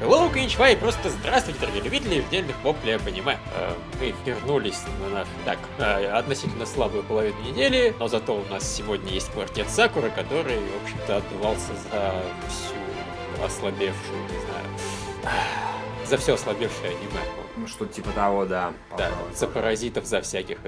Hello, и просто здравствуйте, дорогие любители отдельных воплей аниме. Э, Мы вернулись на наш, так, э, относительно слабую половину недели, но зато у нас сегодня есть квартет Сакура, который, в общем-то, отдувался за всю ослабевшую, не знаю, за все ослабевшее аниме. Ну, что-то типа того, да. Да, за паразитов, за всяких.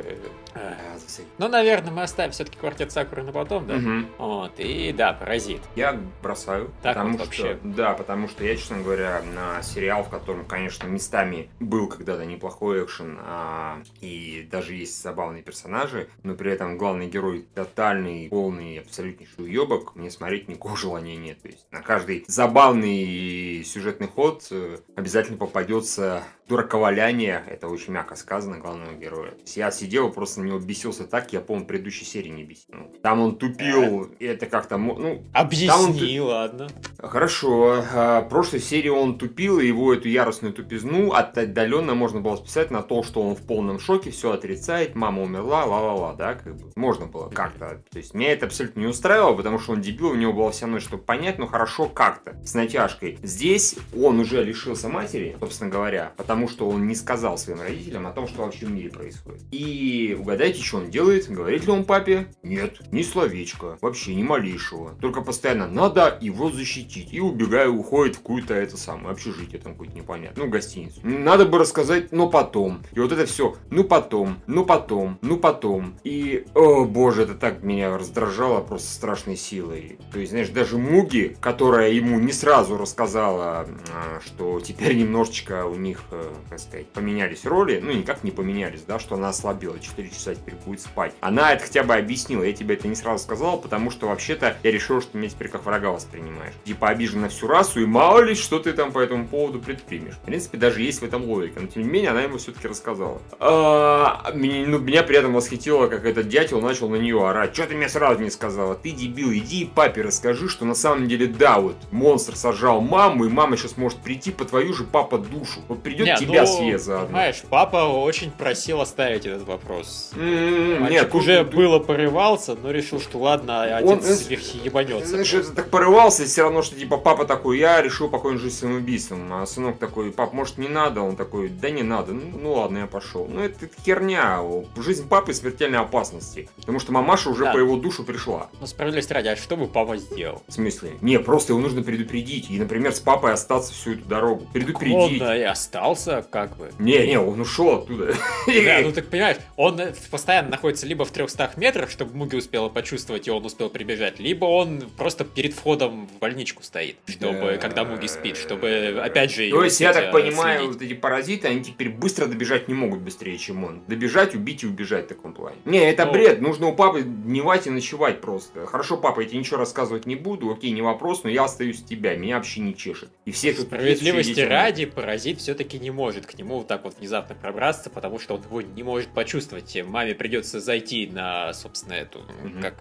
Всякие. Ну, наверное, мы оставим все-таки квартет Сакуры на потом, да? Мгм. Вот, и да, паразит. Я бросаю, Так потому вот что, вообще. да, потому что я, честно говоря, на сериал, в котором, конечно, местами был когда-то неплохой экшен, а, и даже есть забавные персонажи, но при этом главный герой тотальный, полный, абсолютнейший уебок, мне смотреть никакого желания нет. То есть на каждый забавный сюжетный ход э, обязательно попадется дураковаляние, это очень мягко сказано, главного героя. То есть я сидел просто на него бесился так, я, в предыдущей серии не бесил. Ну, Там он тупил, и это как-то, ну, Объясни, ладно. Хорошо. А, В прошлой серии он тупил, и его эту яростную тупизну от- отдаленно можно было списать на то, что он в полном шоке, все отрицает, мама умерла, ла-ла-ла, да, как бы. Можно было как-то. То есть меня это абсолютно не устраивало, потому что он дебил, у него было вся ночь, чтобы понять, ну хорошо как-то, с натяжкой. Здесь он уже лишился матери, собственно говоря, потому что он не сказал своим родителям о том, что вообще в мире происходит. И угадайте, что он делает? Говорит ли он папе? Нет, ни словечко, вообще ни малейшего. Только постоянно надо его защитить. И убегая, уходит в какую-то это самое общежитие там какое-то непонятное. Ну, гостиницу. Надо бы рассказать, но потом. И вот это все, ну потом, ну потом, ну потом. И, о боже, это так меня раздражало просто страшной силой. То есть, знаешь, даже Муги, которая ему не сразу рассказала, а, что теперь немножечко у них, как сказать, поменялись роли, ну, никак не поменялись, да, что она ослабела, 4 часа теперь будет спать. Она это хотя бы объяснила, я тебе это не сразу сказал, потому что вообще-то я решил, что ты меня теперь как врага воспринимаешь. Типа обижен на всю расу, и мало ли, что ты там по этому поводу предпримешь. В принципе, даже есть в этом логика, но тем не менее, она ему все-таки рассказала. А, ну, меня при этом восхитило, как этот дятел начал на нее орать. Что ты мне сразу не сказала? Ты дебил, иди папе расскажи, что на самом деле да, вот монстр сожрал маму, и мама сейчас может прийти по твою же папа душу. Вот придет Не, тебя ну, съест заодно. Понимаешь, папа очень просил оставить этот вопрос. М, Мальчик Нет, уже тут- было порывался, но решил, что ладно, Он, отец сверхи ебанется. Знаешь, это так порывался, все равно, что типа папа такой, я решил покончить жизнь самоубийством. А сынок такой, пап, может не надо? Он такой, да не надо. Ну, ну ладно, я пошел. Ну это херня. Жизнь папы смертельной опасности. Потому что мамаша уже Да. по его душу пришла. Ну, справедливости ради, а что бы папа сделал? В смысле? Не, просто его нужно предупредить. И, например, с папой остаться всю эту дорогу. Он Предупредить. да, и остался, как бы. Не, не, он ушел оттуда. Да, ну так понимаешь, он э, постоянно находится либо в 300 метрах, чтобы Муги успела почувствовать, и он успел прибежать, либо он просто перед входом в больничку стоит, чтобы, Да. когда Муги спит, чтобы, опять же, То есть, я так понимаю, вот эти паразиты, они теперь быстро добежать не могут быстрее, чем он. Добежать, убить и убежать в таком плане. Не, это Ну. бред. Нужно у папы дневать и ночевать просто. Хорошо, папа, я тебе ничего рассказывать не буду, окей, не вопрос, но я остаюсь тебя, меня вообще не чешет. И все тут Справедливости ради, паразит все-таки не может к нему вот так вот внезапно пробраться, потому что он его не может почувствовать. Маме придется зайти на, собственно, эту, Мгм. как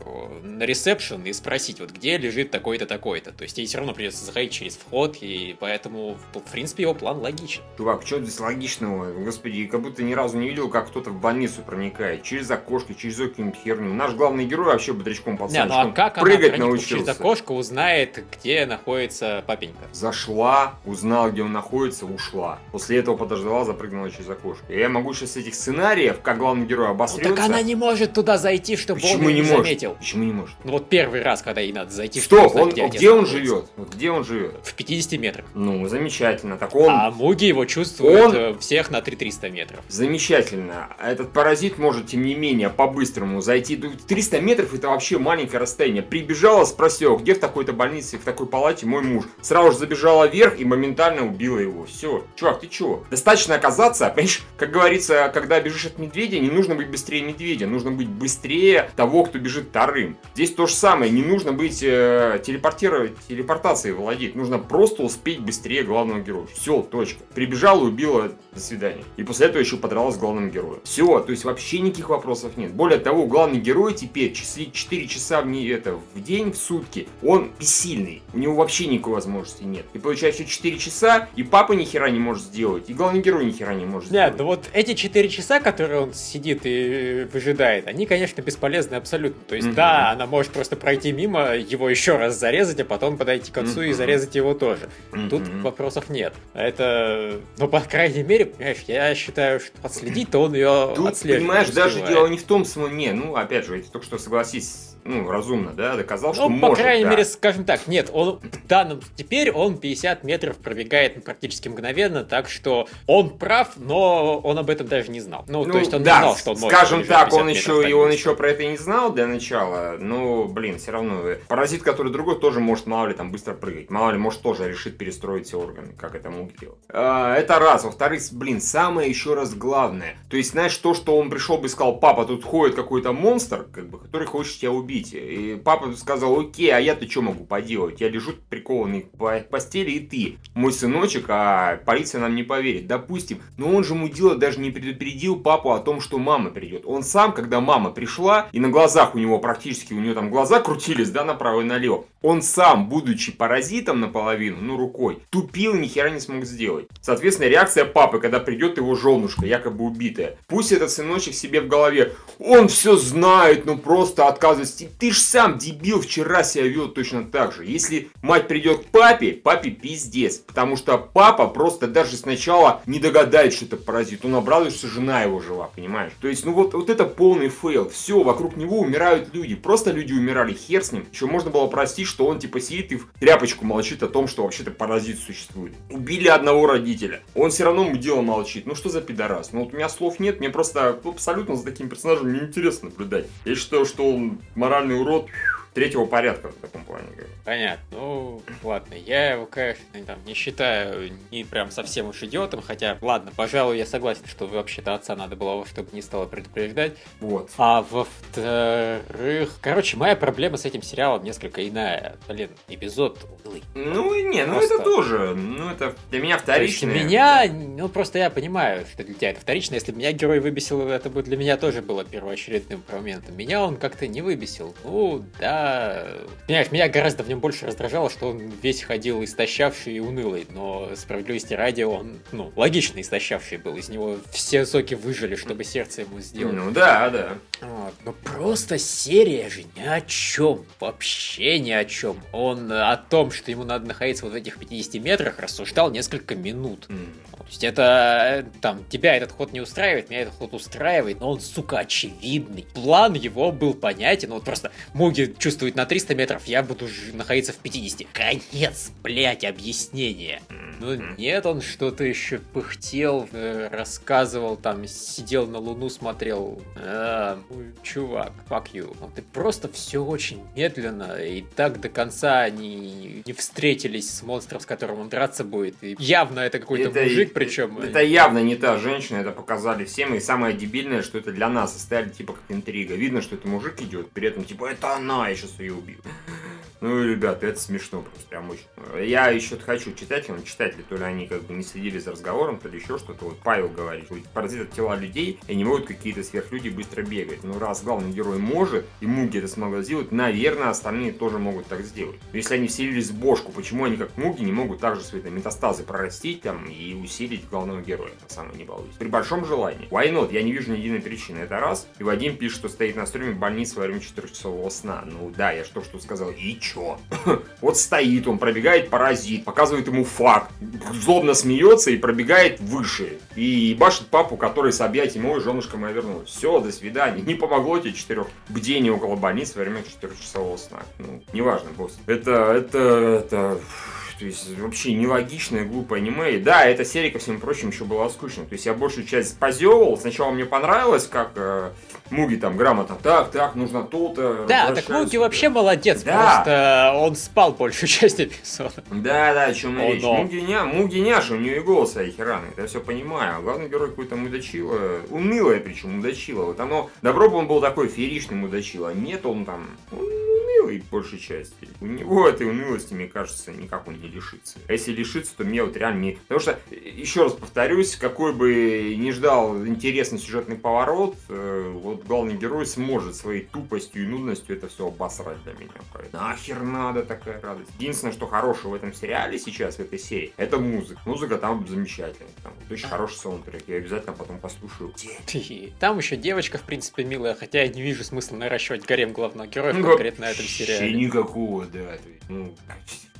на ресепшн и спросить, вот где лежит такой-то, такой-то. То есть ей все равно придется заходить через вход, и поэтому, в принципе, его план логичен. Чувак, что здесь логичного? Господи, как будто ни разу не видел, как кто-то в больницу проникает. Через окошко, через какую-нибудь херню. Наш главный герой вообще бодрячком Не, ну пацанчиком а как она, прыгать проникнув научился. через окошко, узнает, где находится папенька? Зашла, узнала, где он находится, ушла. После этого подождала, запрыгнула через окошко. Я могу сейчас этих сценариев, как главный герой Ну, обосрется... так она не может туда зайти, чтобы Почему он не не может? заметил. Почему не может? Ну вот первый раз, когда ей надо зайти, чтобы Стоп, узнать, он, где, где, он живет? Вот где он живет? В 50 метрах. Ну, замечательно. Так он... А Муги его чувствует Он- э, всех на 3300 метров. Замечательно. Этот паразит может, тем не менее, по-быстрому зайти. Ну, 300 метров это вообще маленькое расстояние. Прибежала, спросила, где в такой-то больнице, в такой палате мой муж. Сразу же забежала вверх и моментально убила его. Все. Чувак, ты чего? Достаточно оказаться, понимаешь, как говорится, когда бежишь от медведя, не нужно быть быстрее медведя. Нужно быть быстрее того, кто бежит вторым. Здесь то же самое. Не нужно быть э, телепортировать, телепортацией владеть. Нужно просто успеть быстрее главного героя. Все, точка. Прибежала, убила, до свидания. И после этого еще подралась с главным героем. Все, то есть вообще никаких вопросов нет. Более того, главный герой теперь часы 4 часа в, не, это, в день, в сутки, он бессильный. У него вообще никакой возможности нет. И получается 4 часа, и папа ни хера не может сделать. Сделать. И главный герой ни хера не может Нет, сделать. ну вот эти 4 часа, которые он сидит и выжидает, они, конечно, бесполезны абсолютно. То есть, Мгм. да, она может просто пройти мимо, его еще раз зарезать, а потом подойти к отцу и Мгм. зарезать его тоже. Тут Мгм. вопросов нет. Это, ну, по крайней мере, понимаешь, я считаю, что отследить-то он ее Тут, отслеживает. понимаешь, даже дело не в том самом, не, ну, опять же, я только что согласись, ну, разумно, да, доказал, что Ну, по может, крайней да. мере, скажем так, нет, он в данном теперь он 50 метров пробегает практически мгновенно, так что он прав, но он об этом даже не знал. Ну, то есть он да, не знал, что он может скажем так, 50 он еще, и он еще про это не знал для начала, но, блин, все равно, э, паразит, который другой, тоже может, мало ли, там, быстро прыгать, мало ли, может, тоже решит перестроить все органы, как это мог делать. А, это раз, во-вторых, блин, самое еще раз главное, то есть, знаешь, то, что он пришел бы и сказал, папа, тут ходит какой-то монстр, как бы, который хочет тебя убить, и папа сказал, окей, а я-то что могу поделать, я лежу прикованный к по- постели, и ты, мой сыночек, а полиция нам не поверит, допустим, но он же мудила даже не предупредил папу о том, что мама придет. Он сам, когда мама пришла, и на глазах у него практически, у него там глаза крутились, да, направо и налево, он сам, будучи паразитом наполовину, ну, рукой, тупил и ни хера не смог сделать. Соответственно, реакция папы, когда придет его женушка, якобы убитая. Пусть этот сыночек себе в голове, он все знает, ну просто отказывается. Ты ж сам, дебил, вчера себя вел точно так же. Если мать придет к папе, папе пиздец. Потому что папа просто даже сначала не догадается, что это паразит. Он обрадуется, жена его жива, понимаешь? То есть, ну вот, вот это полный фейл. Все, вокруг него умирают люди. Просто люди умирали, хер с ним. Еще можно было простить, что он типа сидит и в тряпочку молчит о том, что вообще-то паразит существует. Убили одного родителя. Он все равно дело молчит. Ну что за пидорас? Ну вот у меня слов нет, мне просто абсолютно за таким персонажем неинтересно наблюдать. Я считаю, что он моральный урод третьего порядка в таком плане. Понятно. Ну, ладно, я его, конечно, там, не считаю не прям совсем уж идиотом, хотя, ладно, пожалуй, я согласен, что вообще-то отца надо было, чтобы не стало предупреждать. Вот. А во-вторых, короче, моя проблема с этим сериалом несколько иная. Блин, эпизод унылый. Ну не, ну Просто- это тоже, ну это для меня вторичное. меня, ну просто я понимаю, что для тебя это вторично. Если бы меня герой выбесил, это бы для меня тоже было первоочередным моментом. Меня он как-то не выбесил. Ну, да. Понимаешь, меня гораздо нем больше раздражало, что он весь ходил истощавший и унылый. Но справедливости ради он, ну, логично истощавший был. Из него все соки выжили, чтобы сердце ему сделать. Ну да, да. Вот. Но просто серия же ни о чем. Вообще ни о чем. Он э, о том, что ему надо находиться вот в этих 50 метрах, рассуждал несколько минут. М. То есть это, э, там, тебя этот ход не устраивает, меня этот ход устраивает, но он, сука, очевидный. План его был понятен, вот просто Муги чувствует на 300 метров, я буду ж- находиться в 50. Конец, блять, объяснения. Ну нет, он что-то еще пыхтел, э, рассказывал, там, сидел на Луну, смотрел. А, чувак, fuck you. Ну, ты просто все очень медленно, и так до конца не, не встретились с монстром, с которым он драться будет. И явно это какой-то Это- мужик, причем... Это явно не та женщина, это показали всем. И самое дебильное, что это для нас оставили типа как интрига. Видно, что это мужик идет, при этом типа это она, я сейчас ее убью. Ну, ребята, это смешно просто, прям очень. Я еще хочу читателям, читатели, то ли они как бы не следили за разговором, то ли еще что-то. Вот Павел говорит, что паразит от тела людей, и не могут какие-то сверхлюди быстро бегать. Ну, раз главный герой может, и Муги это смогла сделать, наверное, остальные тоже могут так сделать. Но если они вселились в бошку, почему они как Муги не могут также свои там, метастазы прорастить там и усилить главного героя, на самом не балуюсь. При большом желании. Why not? Я не вижу ни единой причины. Это раз. И Вадим пишет, что стоит на стриме больницы во время 4-часового сна. Ну да, я только что сказал. И чё? Вот стоит он, пробегает паразит, показывает ему факт, злобно смеется и пробегает выше. И башит папу, который с объятием, ой, женушка моя вернулась. Все, до свидания. Не помогло тебе четырех бдений около больницы во время 4-часового сна. Ну, неважно, босс. Это, это, это... То есть вообще нелогичное, глупое аниме. И да, эта серия, ко всему прочему, еще была скучной. То есть я большую часть позевывал. Сначала мне понравилось, как э, Муги там грамотно. Так, так, нужно то-то. Да, так сюда». вообще молодец, Да. просто он спал большую часть эпизода. Да, да, о чем О, речь. но. Мугиня, Мугиняша, у нее и голос охераны, это я все понимаю. Главный герой какой-то мудачило, унылое причем мудачило. Вот оно, добро бы он был такой фееричный мудачило, а нет он там, унылый, большей части. У него этой унылости, мне кажется, никак он не лишится. А если лишится, то мне вот реально... Не... Потому что, еще раз повторюсь, какой бы ни ждал интересный сюжетный поворот, э, вот главный герой сможет своей тупостью и нудностью это все обосрать для меня. Нахер надо такая радость. Единственное, что хорошего в этом сериале сейчас, в этой серии, это музыка. Музыка там замечательная. Очень хороший саундтрек. Я обязательно потом послушаю. Там еще девочка, в принципе, милая, хотя я не вижу смысла наращивать гарем главного героя ну, конкретно на этом сериале. никакого, да. Ну,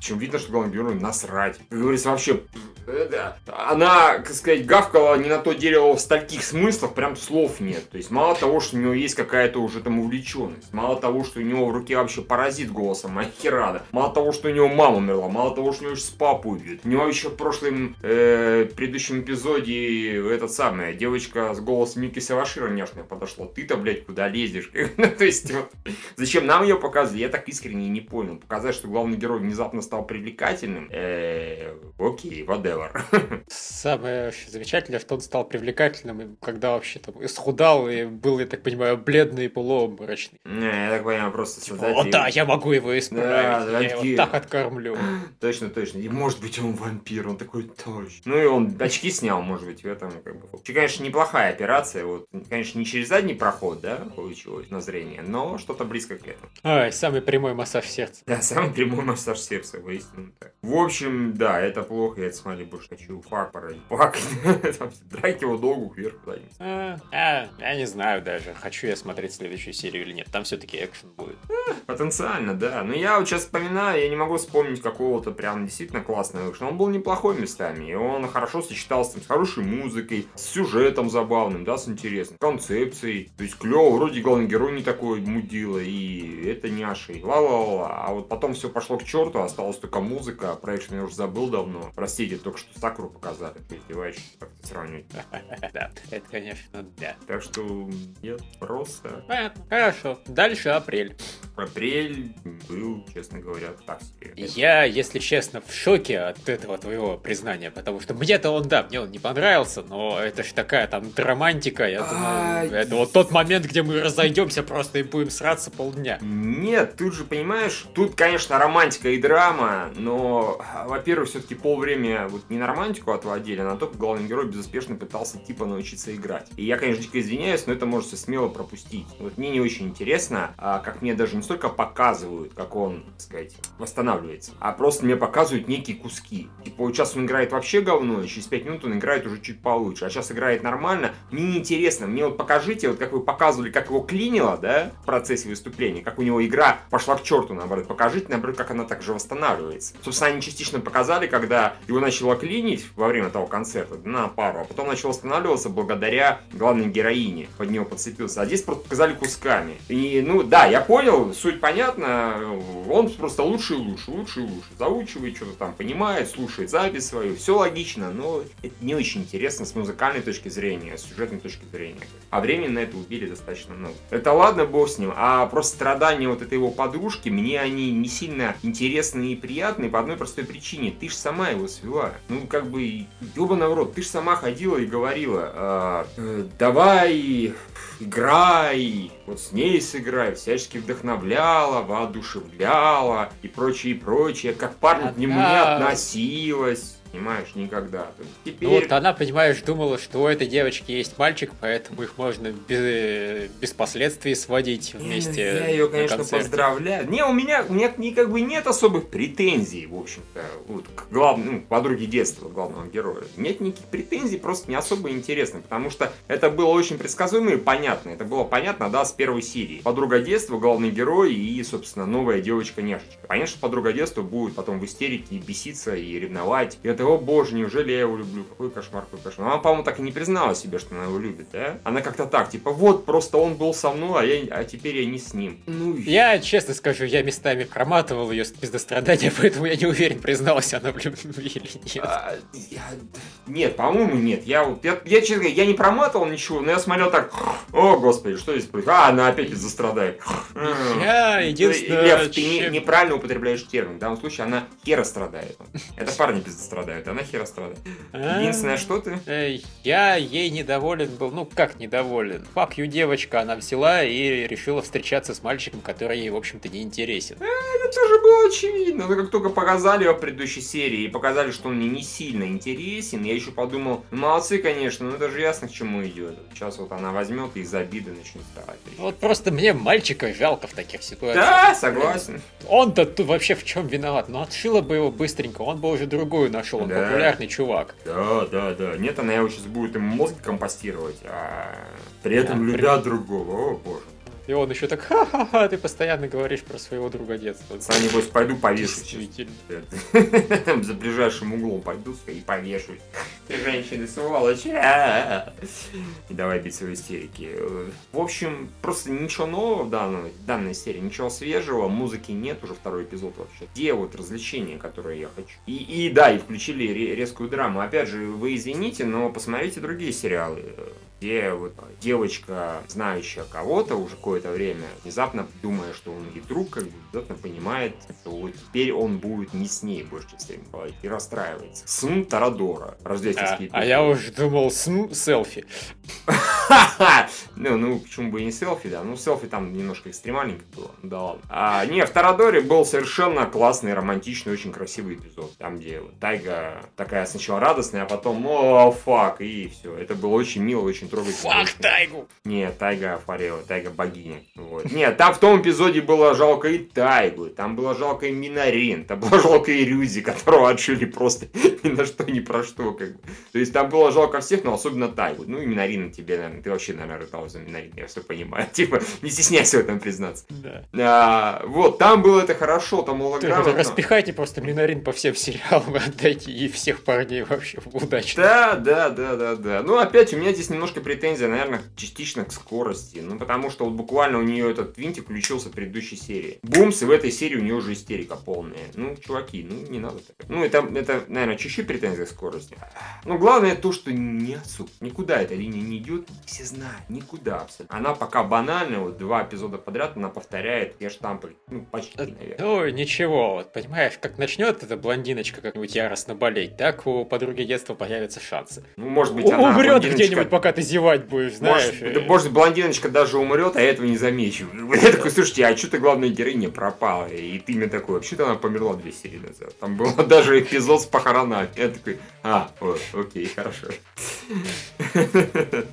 чем видно, что главному герою насрать. Как говорится, вообще, да. она, так сказать, гавкала не на то дерево в стольких смыслах, прям слов нет. То есть, мало того, что у него есть какая-то уже там увлеченность, мало того, что у него в руке вообще паразит голосом Ахирада, мало того, что у него мама умерла, мало того, что у него с папой убьют. У него еще в прошлом, э, предыдущем эпизоде этот самый, девочка с голосом Мики Савашира няшная подошла. Ты-то, блядь, куда лезешь? То есть, зачем нам ее показывать? Я так искренне не понял. Показать, что главный герой внезапно стал привлекательным, э, окей, whatever. Самое замечательное, что он стал привлекательным, когда вообще там исхудал и был, я так понимаю, бледный и полуобморочный. Не, я так понимаю, просто типа, создатель... О, да, я могу его исправить, да, я его так откормлю. Точно, точно. И может быть он вампир, он такой точно. Ну и он очки снял, может быть, в этом как бы. Конечно, неплохая операция, вот, конечно, не через задний проход, да, получилось на зрение, но что-то близко к этому. Ай, самый прямой массаж сердца. Да, самый прямой массаж сердца, воистину так. В общем, да, это плохо, я это смотрели больше хочу фак породить. Фак. Драки его долгу вверх куда-нибудь. А, а, я не знаю даже, хочу я смотреть следующую серию или нет. Там все-таки экшен будет. А, потенциально, да. Но я вот сейчас вспоминаю, я не могу вспомнить какого-то прям действительно классного экшена. Он был неплохой местами, и он хорошо сочетался там, с хорошей музыкой, с сюжетом забавным, да, с интересным, концепцией. То есть клево, вроде главный герой не такой мудила, и это няшей. Ла-ла-ла. А вот потом все пошло к черту, осталась только музыка, про экшен я уже забыл давно. Простите, только что Сакуру показали. Издеваешься, как то сравнивать. Да, это, конечно, да. Так что нет, просто... Понятно, хорошо. Дальше апрель. Апрель был, честно говоря, так себе. Я, если честно, в шоке от этого твоего признания, потому что мне-то он, да, мне он не понравился, но это же такая там драмантика, я думаю, это вот тот момент, где мы разойдемся просто и будем сраться полдня. Нет, тут же, понимаешь, тут, конечно, романтика и драма, но, во-первых, все-таки полвремени вот не на романтику отводили, а на то, как главный герой безуспешно пытался типа научиться играть. И я, конечно, дико извиняюсь, но это можете смело пропустить. Вот мне не очень интересно, а как мне даже не столько показывают, как он, так сказать, восстанавливается, а просто мне показывают некие куски. Типа, вот сейчас он играет вообще говно, и через 5 минут он играет уже чуть получше, а сейчас играет нормально. Мне не интересно, мне вот покажите, вот как вы показывали, как его клинило, да, в процессе выступления, как у него игра пошла к черту, наоборот. Покажите, наоборот, как она также восстанавливается. Собственно, они частично показали, когда его начало клинить во время того концерта на пару, а потом начал останавливаться благодаря главной героине. Под него подцепился. А здесь просто показали кусками. И, ну, да, я понял, суть понятна. Он просто лучше и лучше, лучше и лучше. Заучивает, что-то там понимает, слушает запись свою. Все логично, но это не очень интересно с музыкальной точки зрения, с сюжетной точки зрения. А времени на это убили достаточно много. Это ладно, бог с ним. А просто страдания вот этой его подружки, мне они не сильно интересны и приятны по одной простой причине. Ты же сама его свела. Ну, как бы, ёбаный в рот, ты же сама ходила и говорила, а, э, давай, играй, вот с ней сыграй, всячески вдохновляла, воодушевляла и прочее, и прочее, как парень к нему не относилась понимаешь, никогда. Теперь... Ну вот она, понимаешь, думала, что у этой девочки есть мальчик, поэтому их можно без, без последствий сводить вместе. Я, ее, конечно, поздравляю. Не, у меня, у меня не, как бы нет особых претензий, в общем-то, вот, к главному, ну, подруге детства главного героя. Нет никаких претензий, просто не особо интересно, потому что это было очень предсказуемо и понятно. Это было понятно, да, с первой серии. Подруга детства, главный герой и, собственно, новая девочка-няшечка. Понятно, что подруга детства будет потом в истерике и беситься, и ревновать. И это ты, о боже, неужели я его люблю? Какой кошмар, какой кошмар. Она, по-моему, так и не признала себе, что она его любит, да? Она как-то так, типа, вот, просто он был со мной, а, я, а теперь я не с ним. Ну, я честно скажу, я местами проматывал ее с пиздострадания, поэтому я не уверен, призналась она в любви или нет. А, я... Нет, по-моему, нет. Я, вот, я, я, честно говоря, я не проматывал ничего, но я смотрел так, о, господи, что здесь происходит? А, она опять застрадает. Я единственное... Лев, ты не, неправильно употребляешь термин. В данном случае она хера страдает. Это парни пиздострадает страдают, она хера страдает. Единственное, что ты? Э, Я ей недоволен был, ну как недоволен? Fuck you, девочка, она взяла и решила встречаться с мальчиком, который ей, в общем-то, не интересен. Это тоже было очевидно. Но как только показали его в предыдущей серии и показали, что он мне не сильно интересен, я еще подумал, «Ну, молодцы, конечно, но это же ясно, к чему идет. Сейчас вот она возьмет и из обиды начнет вставать. Вот просто мне мальчика жалко в таких ситуациях. Да, согласен. Он-то тут вообще в чем виноват? Ну отшила бы его быстренько, он бы уже другую нашел, он Да. популярный чувак. Да, да, да. Нет, она его сейчас будет им мозг компостировать, а при этом Да, любя другого. О, боже. И он еще так, ха-ха-ха, ты постоянно говоришь про своего друга детства. Сам, небось, пойду повешусь. Сейчас. За ближайшим углом пойду и повешусь. Ты женщины, сволочь. А-а-а. И давай биться в истерике. В общем, просто ничего нового в данной, данной серии, ничего свежего, музыки нет, уже второй эпизод вообще. Где вот развлечения, которые я хочу? И, и да, и включили ре- резкую драму. Опять же, вы извините, но посмотрите другие сериалы где вот девочка, знающая кого-то уже какое-то время, внезапно думая, что он ей друг, как бы внезапно понимает, что вот теперь он будет не с ней больше времени бывать, и расстраивается. Сын Тарадора, А, рождественский а я уж думал, см, селфи. Ну, ну, почему бы и не селфи, да? Ну, селфи там немножко экстремальненько было. Ну, Да ладно. А, не, в Тарадоре был совершенно классный, романтичный, очень красивый эпизод. Там, где вот Тайга такая сначала радостная, а потом, о, фак, и все. Это было очень мило, очень трогательно. Фак тайгу! Нет, Тайга Форева, Тайга богиня. Вот. Нет, там в том эпизоде было жалко и Тайгу, там было жалко и Минарин, там было жалко и Рюзи, которого отшили просто ни на что, ни про что. Как бы. То есть там было жалко всех, но особенно Тайгу. Ну и Минарина тебе, наверное, ты вообще, наверное, рыдал за Минарин, я все понимаю. Типа, не стесняйся в этом признаться. Да. А, вот, там было это хорошо, там Ты грамотно. распихайте просто Минарин по всем сериалам и отдайте ей всех парней вообще удачно. Да, да, да, да, да. Ну, опять, у меня здесь немножко претензия, наверное, частично к скорости. Ну, потому что вот буквально у нее этот винтик включился в предыдущей серии. Бумс, и в этой серии у нее уже истерика полная. Ну, чуваки, ну, не надо так. Ну, это, это наверное, чуть-чуть претензия к скорости. Ну, главное то, что нет, сука, никуда эта линия не идет. Все знают, никуда абсолютно. Она пока банальная, вот два эпизода подряд она повторяет те штампы. Ну, почти, наверное. Ну, ничего, вот понимаешь, как начнет эта блондиночка как-нибудь яростно болеть, так у подруги детства появятся шансы. Ну, может быть, она Умрет где-нибудь, пока ты зевать будешь, знаешь. Может, да, может, блондиночка даже умрет, а я этого не замечу. Я такой, слушайте, а что-то главная героиня пропала? И ты мне такой, вообще-то она померла две серии назад. Там был даже эпизод с похоронами. Я такой, а, о, окей, хорошо.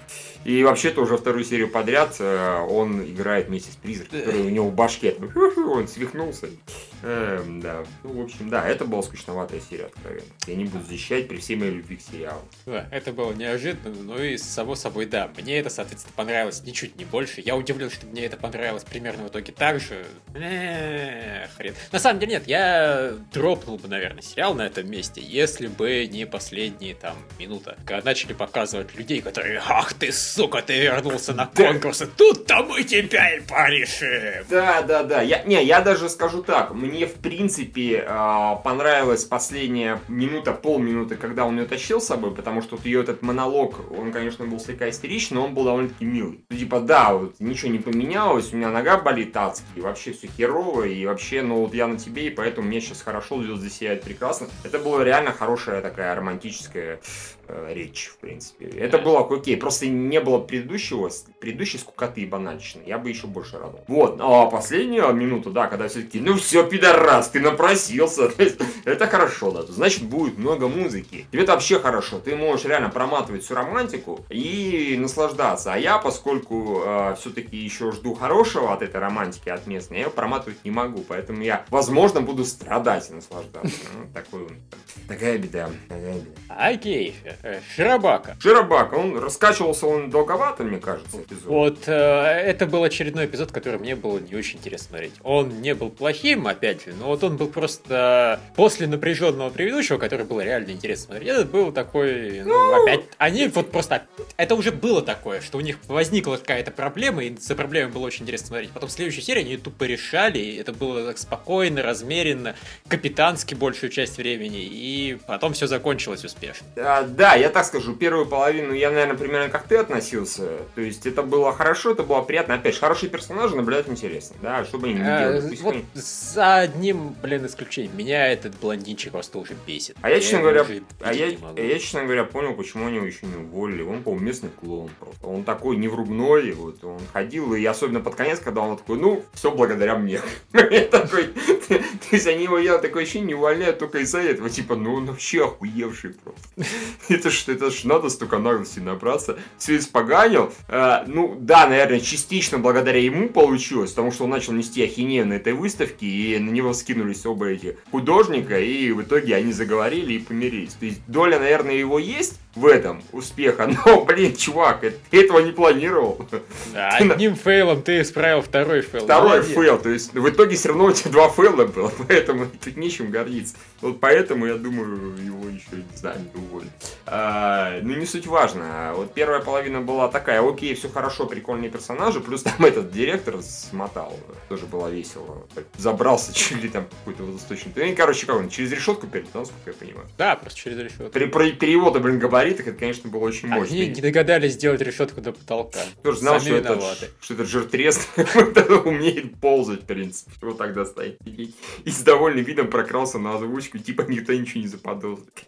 И вообще-то уже вторую серию подряд э, он играет вместе с призраком, который у него в башке. Он свихнулся. Эм, да. Ну, в общем, да, это была скучноватая серия, откровенно. Я не буду защищать при всей моей любви к сериалу. Да, это было неожиданно, ну и само собой, да. Мне это, соответственно, понравилось ничуть не больше. Я удивлен, что мне это понравилось примерно в итоге так же. Эх, хрен. На самом деле нет, я дропнул бы, наверное, сериал на этом месте, если бы не последние там минута, когда начали показывать людей, которые «Ах ты, сука, ты вернулся на конкурсы, тут-то мы тебя и порешим!» Да, да, да. Я, не, я даже скажу так. Мне, в принципе, а, понравилась последняя минута, полминуты, когда он ее тащил с собой, потому что вот ее этот монолог, он, конечно, был слегка истеричный, но он был довольно-таки милый. Ну, Типа, да, вот ничего не поменялось, у меня нога болит адски, вообще все херово, и вообще, ну вот я на тебе, и поэтому мне сейчас хорошо, звезды сияют прекрасно. Это была реально хорошая такая романтическая э, речь, в принципе. Это было окей, просто не было предыдущего, предыдущей скукоты и банальщины. Я бы еще больше радовал. Вот, а последнюю минуту, да, когда все-таки, ну все, пидорас, ты напросился. Это хорошо, да, значит будет много музыки. Тебе это вообще хорошо, ты можешь реально проматывать всю романтику и наслаждаться. А я, поскольку все-таки еще жду хорошего от этой романтики, от местной, я ее проматывать не могу, поэтому я, возможно, буду страдать и наслаждаться. Ну, такой. Такая беда, такая беда. Окей, э, Широбака. Широбак, он раскачивался он долговато, мне кажется, эпизод. Вот э, это был очередной эпизод, который мне было не очень интересно смотреть. Он не был плохим, опять же, но вот он был просто после напряженного предыдущего, который было реально интересно смотреть. Этот был такой, ну, опять, они вот просто, это уже было такое, что у них возникла какая-то проблема, и за проблемой было очень интересно смотреть. Потом в следующей серии они тупо решали, и это было так спокойно, размеренно, капитански большую часть времени, и потом все закончилось успешно. А, да, я так скажу, первую половину я, наверное, примерно как ты относился. То есть это было хорошо, это было приятно. Опять же, хорошие персонажи наблюдать интересно, да, чтобы они не Э, делали. Вот они- за одним, блин, исключением. Меня этот блондинчик просто уже бесит. А я, честно говоря, а я, могу. я, честно говоря, понял, почему они его еще не уволили. Он, по-моему, местный клоун просто. Он такой неврубной, вот, он ходил, и особенно под конец, когда он такой, ну, все благодаря мне. Такой, то есть они его, я такое ощущение, не увольняют только из-за этого, типа, ну, он вообще охуевший просто. Это ж, это ж надо столько наглости набраться. Все испоганил. А, ну, да, наверное, частично благодаря ему получилось, потому что он начал нести ахинею на этой выставке, и на него скинулись оба эти художника, и в итоге они заговорили и помирились. То есть доля, наверное, его есть в этом успеха, но, блин, чувак, э, ты этого не планировал. Да, одним фейлом ты исправил второй фейл. Второй Молодец. фейл, то есть в итоге все равно у тебя два фейла было, поэтому тут нечем гордиться. Вот поэтому я думаю, его еще, не знаю, не уволят. А, ну, не суть важно. Вот первая половина была такая, окей, все хорошо, прикольные персонажи, плюс там этот директор смотал, тоже было весело. Забрался чуть ли там какой-то водосточный. Ну, короче, как он, через решетку перелетел, насколько я понимаю. Да, просто через решетку. При, при перевода, блин, габаритах, это, конечно, было очень мощно. Они не догадались сделать решетку до потолка. Тоже знал, Сами что это, что это жиртрес умеет ползать, в принципе. Вот тогда стоит. И, и с довольным видом прокрался на озвучку, типа никто ничего не заподозрит.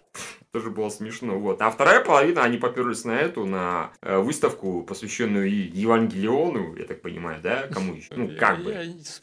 Тоже было смешно. Вот. А вторая половина, они поперлись на эту, на э, выставку, посвященную и Евангелиону, я так понимаю, да? Кому еще? Ну, как бы.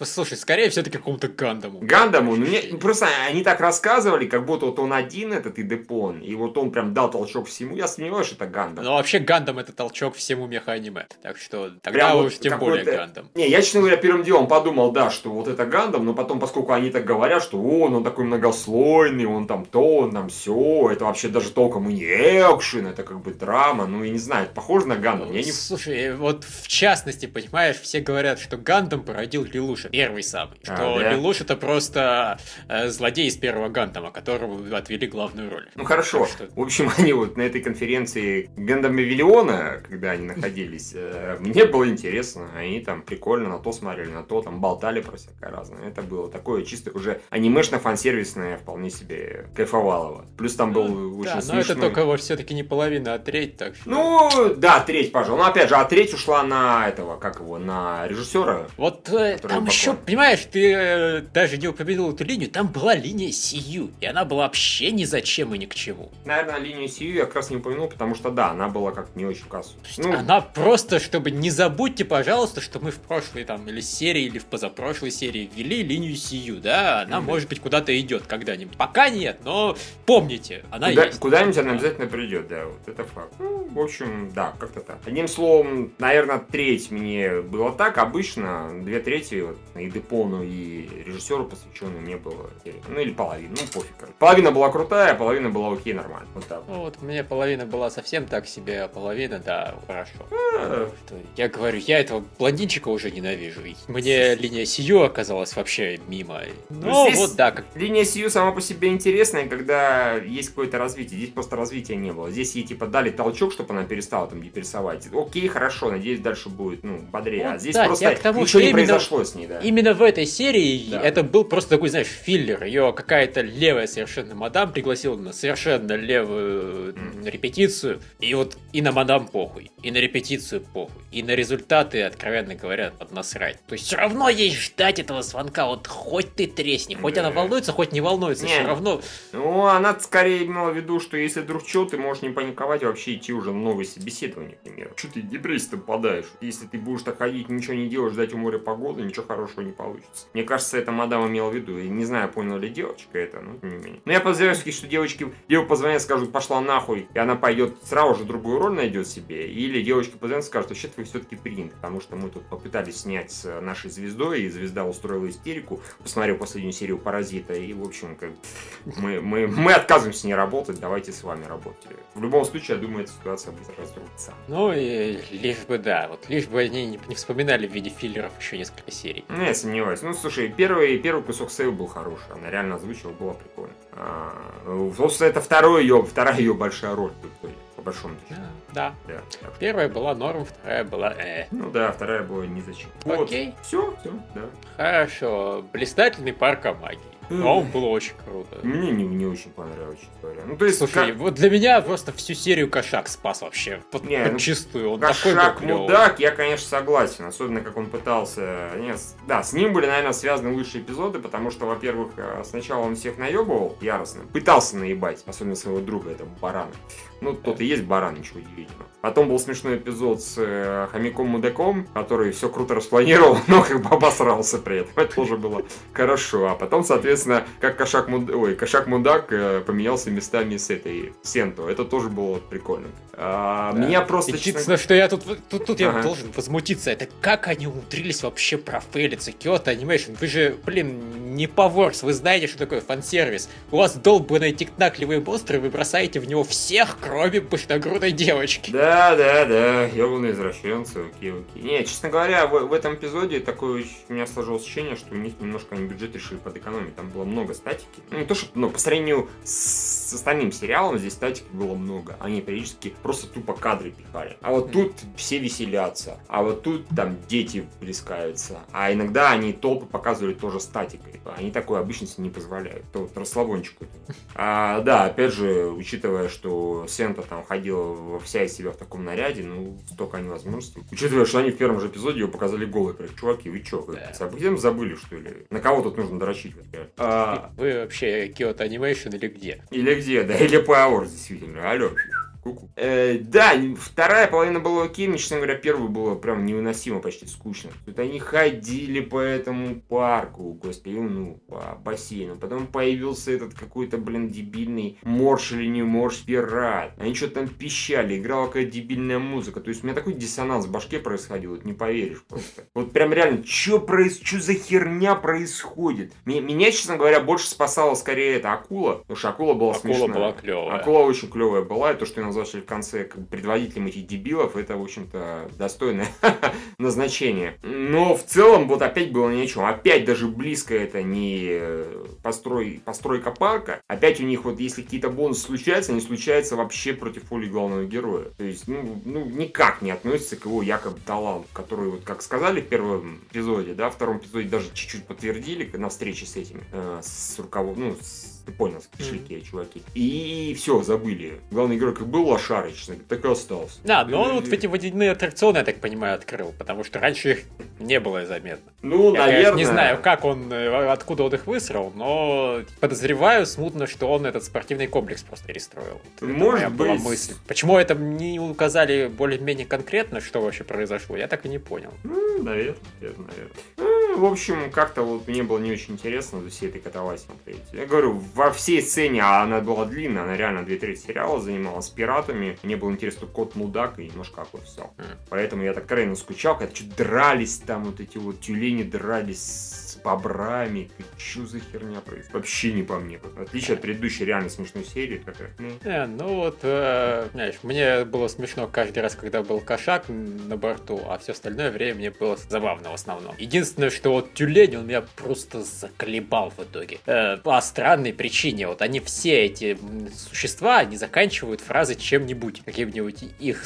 Слушай, скорее все-таки какому-то Гандаму. Гандаму, ну мне просто они так рассказывали, как будто вот он один, этот Идепон, и вот он прям дал толчок всему. Я сомневаюсь, что это Гандам. Но вообще Гандам это толчок всему меха-аниме. Так что тогда Прям уж тем более какой-то- Гандам. Не, я, честно говоря, первым делом подумал, да, что вот это Гандам, но потом, поскольку они так говорят, что он, он такой многослойный, он там то, он там все, это вообще даже толком и не экшен, это как бы драма, ну, я не знаю, это похоже на Гандам, я не... Слушай, вот в частности, понимаешь, все говорят, что Гандам породил Лилуша, первый самый. А, Что да? Лилуш это просто э, злодей из первого Гандама, которого отвели главную роль. Ну, хорошо. Так что- В общем, они вот на этой конференции Гандамавиллиона, когда они находились, э, мне было интересно, они там прикольно на то смотрели, на то, там болтали про всякое разное. Это было такое чисто уже анимешно-фансервисное, вполне себе кайфовалово. Плюс там был Ну, очень да, но смешной... это только вот все-таки не половина, а треть, так что... Ну, да, треть, пожалуй. Но опять же, а треть ушла на этого, как его, на режиссера. Вот э, там еще, понимаешь, ты э, даже не упомянул эту линию, там была линия Сию, и она была вообще ни зачем и ни к чему. Наверное, линию Сию я как раз не упомянул, потому что, да, она была как-то не очень кассу. Ну, Она просто, чтобы не забудьте, пожалуйста, что мы в прошлой там или серии, или в позапрошлой серии ввели линию Сию, да, она, Мгм. может быть, куда-то идет когда-нибудь. Пока нет, но помните, она Куда- есть. Куда-нибудь она обязательно придет, да, вот это факт. Ну, в общем, да, как-то так. Одним словом, наверное, треть мне было так, обычно две трети вот, и Депону, и режиссеру посвященную мне было. Ну или половина, ну пофиг. короче. Половина была крутая, половина была окей, нормально. Вот так. Ну, вот мне половина была совсем так себе, а половина, да, хорошо. А, Я говорю, я этого блондинчика уже ненавижу. Мне линия Сию оказалась вообще мимо. Ну, здесь- вот да, как Линия Сью сама по себе интересная, когда есть какое-то развитие. Здесь просто развития не было. Здесь ей типа дали толчок, чтобы она перестала там деперсовать. Окей, хорошо, надеюсь, дальше будет, ну, бодрее. Вот а здесь да, просто тому, ничего не именно- произошло с ней, да. Именно в этой серии Да. это был просто такой, знаешь, филлер. Ее какая-то левая совершенно мадам пригласила на совершенно левую м, репетицию. И вот и на мадам похуй, и на репетицию похуй, и на результаты, откровенно говоря, поднасрать. То есть все равно ей ждать этого звонка, вот хоть ты тресни, хоть Да. она волнуется, хоть не волнуется, Не. все равно. Ну, она скорее имела в виду, что если вдруг что, ты можешь не паниковать, а вообще идти уже на новое собеседование, к примеру. Что ты в депрессию попадаешь? Если ты будешь так ходить, ничего не делаешь, ждать у моря погоды, ничего хорошего не получится. Мне кажется, это мадам имела в виду. Я не знаю, поняла ли девочка это, но тем не менее. Но я подозреваю, что девочки, девушка позвонят, скажут, пошла нахуй, и она пойдет сразу же другую роль найдет себе. Или девочки позвонят, скажут, вообще вы все-таки приняты, потому что мы тут попытались снять с нашей звездой, и звезда устроила истерику, посмотрел последнюю серию Паразита, и, в общем, как мы, мы, мы отказываемся не работать, давайте с вами работать. В любом случае, я думаю, эта ситуация будет разрушиться. Ну и лишь бы, да, вот лишь бы они не, не вспоминали в виде филлеров еще несколько серий. Ну, я сомневаюсь. Ну, слушай, первый, первый кусок сейв был хороший. Она реально озвучила, было прикольно. А, собственно, это второй ее, вторая ее большая роль итоге, по большому счету. Да, Да. Да. Первая была норм, вторая была э. Ну да, вторая была не зачем. Окей. Все, все, да. Хорошо. Блистательный парк магии. Но он было очень круто. Мне не, не очень понравилось, честно говоря. Ну, то есть, Слушай, как- вот для меня просто всю серию кошак спас вообще. Вот Не, ну, подчистую. Он такой был Кошак клёвый. мудак, я, конечно, согласен. Особенно, как он пытался... Нет, да, с ним были, наверное, связаны лучшие эпизоды, потому что, во-первых, э, сначала он всех наебывал яростно. Пытался наебать, особенно своего друга, этого барана. Ну, тот и есть баран, ничего удивительного. Потом был смешной эпизод с э, хомяком-мудаком, который все круто распланировал, но как бы обосрался при этом. Это тоже было хорошо. А потом, соответственно, как кошак муд... Ой, кошак-мудак э, поменялся местами с этой Сенто. Это тоже было прикольно. А, Да. Меня просто... честно Единственное, что я тут, тут, тут я Ага. должен возмутиться, это как они умудрились вообще профейлиться Kyoto Animation. Вы же, блин, не поворс, вы знаете, что такое фан-сервис. У вас долбанные тикнакливые монстры, вы бросаете в него всех, кроме пышногрудой девочки. Да, да, да, ебаные извращенцы, окей, окей. Не, честно говоря, в, в этом эпизоде такое у меня сложилось ощущение, что у них немножко они бюджет решили подэкономить. Там было много статики. Ну, не то, что, но по сравнению с, остальным сериалом здесь статики было много. Они периодически просто тупо кадры пихали. А вот тут все веселятся. А вот тут там дети плескаются. А иногда они толпы показывали тоже статикой. Они такое обычно себе не позволяют. То вот расслабончик. А, да, опять же, учитывая, что Сента там ходила во вся из себя в таком наряде, ну, столько они возможностей. Учитывая, что они в первом же эпизоде ее показали голой. Говорят, чуваки, вы чё, вы Да. совсем забыли, что ли? На кого тут нужно реально? А, Вы вообще Kyoto Animation или где? или где, да, или Power, действительно, алло. Ку-ку. Э, да, вторая половина была окей, мне, честно говоря, первую было прям невыносимо, почти скучно. Тут они ходили по этому парку, господи, ну, по бассейну. Потом появился этот какой-то, блин, дебильный морж или не морж пират. Они что-то там пищали, играла какая-то дебильная музыка. То есть у меня такой диссонанс в башке происходил, вот не поверишь просто. Вот прям реально, что проис... чё за херня происходит? Меня, меня, честно говоря, больше спасала скорее эта акула, потому что акула была Акула смешная. была клевая. Акула очень клевая была, и то, что ее назвали в конце предводителем этих дебилов, это, в общем-то, достойное назначение. Но в целом, вот опять было ни. Опять даже близко это не э, построй, постройка парка. Опять у них вот, если какие-то бонусы случаются, они случаются вообще против воли главного героя. То есть, ну, ну, никак не относится к его якобы таланту, который, вот как сказали в первом эпизоде, да, в втором эпизоде даже чуть-чуть подтвердили на встрече с этими, э, с руководством, ну, с ты понял, пришли те чуваки. И все, забыли. Главный герой как был говоря, так и остался. Да, но он вот эти водяные аттракционы, я так понимаю, открыл, потому что раньше их не было заметно. Ну, Я, наверное. конечно, не знаю, как он, э, откуда он их высрал, но подозреваю смутно, что он этот спортивный комплекс просто перестроил. Вот это Может была быть. мысль. Почему это не указали более-менее конкретно, что вообще произошло, я так и не понял. Ну, наверное, наверное, в общем, как-то вот мне было не очень интересно за всей этой катавасии смотреть. Я говорю, во всей сцене, а она была длинная, она реально две трети сериала занималась пиратами. Мне было интересно кот мудак и немножко аквы все. Поэтому я так крайне скучал, когда что-то дрались там, вот эти вот тюлени дрались с бобрами. Что за херня происходит? Вообще не по мне. В отличие от предыдущей реально смешной серии, которая, ну, Э, ну вот, э, знаешь, мне было смешно каждый раз, когда был кошак на борту, а все остальное время мне было забавно в основном. Единственное, что вот тюлень, он меня просто заколебал в итоге. Э, по странной причине. Вот они все эти существа, они заканчивают фразы чем-нибудь, каким-нибудь их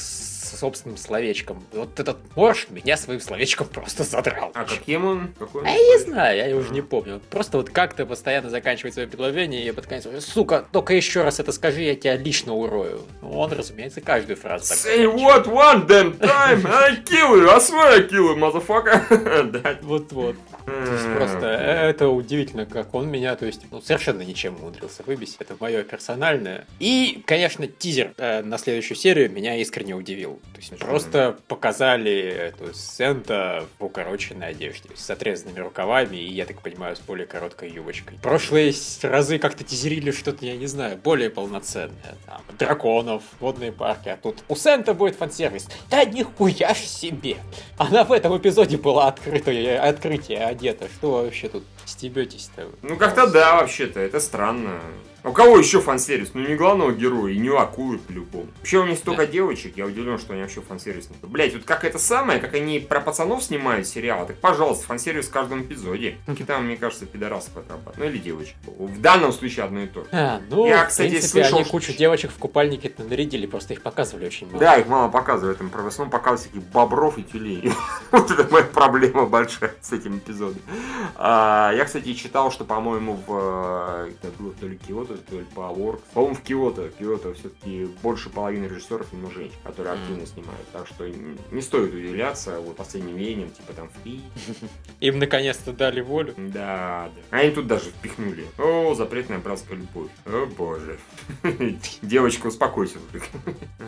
с- собственным словечком. Вот этот морж меня своим словечком просто задрал. А каким он? Какой он? А я не знаю, я уже не помню. Просто вот как-то постоянно заканчивает свое предложение, и я под конец говорю, сука, только еще раз это скажи, я тебя лично урою. Ну, он, разумеется, каждую фразу так Say what one damn time, I kill you, I swear I kill you, motherfucker. Да. Вот-вот. То есть Просто это удивительно, как он меня, то есть, ну, совершенно ничем умудрился выбить. Это мое персональное. И, конечно, тизер э, на следующую серию меня искренне удивил. То есть просто показали эту Сента в укороченной одежде, с отрезанными рукавами и, я так понимаю, с более короткой юбочкой. Прошлые разы как-то тизерили что-то, я не знаю, более полноценное. Там, драконов, водные парки, а тут у Сента будет фан-сервис. Да нихуя ж себе! Она в этом эпизоде была открытая, открытие одета. Что вообще тут стебетесь-то? Ну, как-то да, вообще-то, это странно. А у кого еще фан-сервис? Ну, не главного героя, и не акулы по-любому. Вообще, у них столько да. девочек, я удивлен, что они вообще фан-сервис не Блять, вот как это самое, как они про пацанов снимают сериалы, так, пожалуйста, фан-сервис в каждом эпизоде. Там, мне кажется, пидорасов отрабатывают. Ну, или девочек. В данном случае одно и то же. А, ну, я, кстати, в принципе, слышал, они кучу девочек в купальнике нарядили, просто их показывали очень мало. Да, их мало показывают, там, в основном показывают всяких бобров и тюлей. вот это моя проблема большая с этим эпизодом. А, я, кстати, читал, что, по-моему, в... Это было то ли Киото, то ли по Works. По-моему, в Киото. Киото все-таки больше половины режиссеров именно женщин, которые активно снимают. Так что не стоит удивляться вот последним веянием, типа там Пи. Им наконец-то дали волю. Да, да. Они тут даже впихнули. О, запретная братская любовь. О, боже. Девочка, успокойся.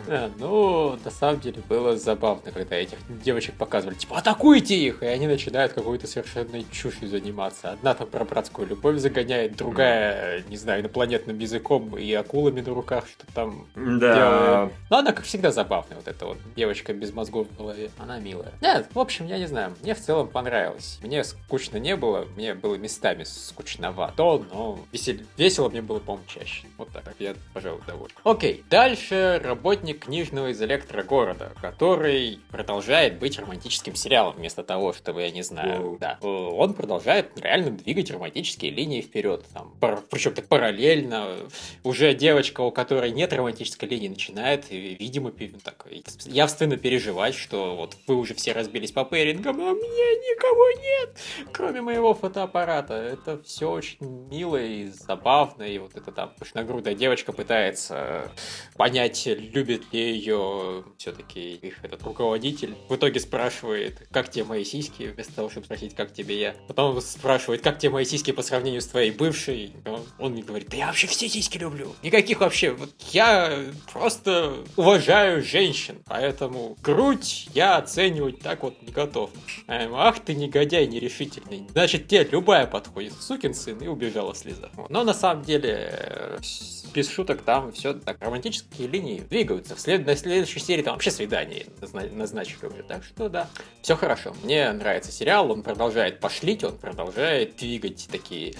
А, ну, на самом деле было забавно, когда этих девочек показывали. Типа, атакуйте их! И они начинают какую-то совершенно чушью заниматься. Одна там про братскую любовь загоняет, другая, не знаю, инопланетным языком и акулами на руках что там да. делает. Но она, как всегда, забавная. Вот эта вот девочка без мозгов в голове. Она милая. Нет, в общем, я не знаю. Мне в целом понравилось. Мне скучно не было. Мне было местами скучновато, но весел... весело мне было, по-моему, чаще. Вот так. Я, пожалуй, доволен. Окей. Дальше работник книжного из электрогорода, который продолжает быть романтическим сериалом вместо того, чтобы, я не знаю, Воу. да. Он продолжает реально двигать романтические линии вперед. Там, причем так параллельно. Уже девочка, у которой нет романтической линии, начинает, видимо, так, явственно переживать, что вот вы уже все разбились по пэрингам, а мне никого нет, кроме моего фотоаппарата. Это все очень мило и забавно, и вот эта там пышногрудая девочка пытается понять, любит ли ее все-таки их этот руководитель. В итоге спрашивает, как тебе мои сиськи, вместо того, чтобы спросить, как тебе я. Потом спрашивает, как тебе мои сиськи по сравнению с твоей бывшей. Он мне говорит, да я вообще все сиськи люблю. Никаких вообще. Вот я просто уважаю женщин, поэтому грудь я оценивать так вот не готов. Ах ты негодяй нерешительный. Значит, тебе любая подходит. Сукин сын и убежала слеза. Но на самом деле, без шуток, там все так романтические линии двигаются. В след... на следующей серии там вообще свидание назначили уже. Так что да, все хорошо. Мне нравится сериал, он продолжает пошлить, он продолжает двигать такие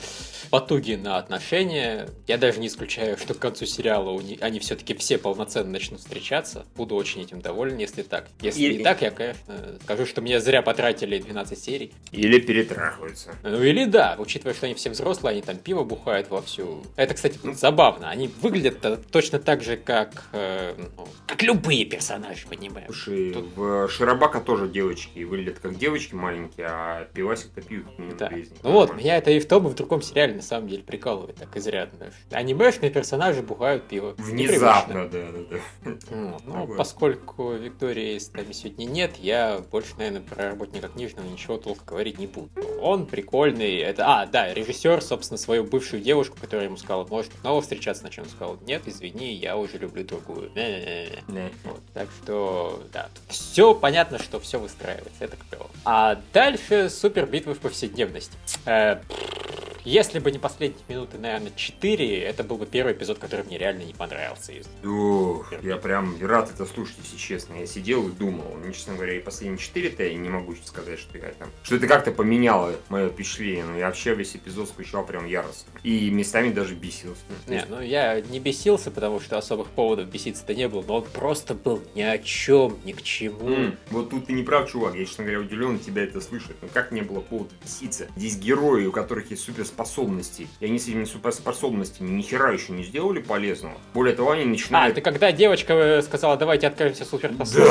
потуги на отношения. Я даже не исключаю, что к концу сериала они все-таки все полноценно начнут встречаться. Буду очень этим доволен, если так. Если и... не так, я, конечно, скажу, что мне зря потратили 12 серий. Или перетрахиваются. Ну или да, учитывая, что они все взрослые, они там пиво бухают вовсю. Это, кстати, ну, забавно. Они выглядят точно так же, как, э, ну, как любые персонажи аниме. Слушай, Тут... в Широбака тоже девочки выглядят как девочки маленькие, а пивасик-то пьют. Да. Ну вот, меня это и в том, и в другом сериале на самом деле прикалывает так изрядно. Анимешные персонажи бухают пиво. Внезапно, да, да, да. Ну, поскольку Виктории с нами сегодня нет, я больше, наверное, про работника книжного ничего толком говорить не буду. Он прикольный. Это, а, да, режиссер, собственно, свою бывшую девушку, которая ему сказала, может снова встречаться, на чем сказал, нет, извини, я уже люблю другую. Вот, так что, да, все понятно, что все выстраивается, это клево. А дальше супер битвы в повседневности. Э, если бы не последние минуты, наверное, 4, это был бы первый эпизод, который мне реально не понравился. Ох, я прям рад это слушать, если честно. Я сидел и думал. Ну, честно говоря, и последние 4-то я не могу сказать, что я там... Что это как-то поменяло мое впечатление. Но я вообще весь эпизод скучал прям яростно. И местами даже бесился. Не, ну я не бесился, потому что особых поводов беситься-то не было. Но он просто был ни о чем, ни к чему. Mm, вот тут ты не прав, чувак. Я, честно говоря, удивлен тебя это слышать. Но как не было повода беситься? Здесь герои, у которых есть суперспособности. И они с этими суперспособностями ни хера еще не сделали полезного. Более того, они начинают... А, это когда девочка э, сказала, давайте откажемся суперспособностям.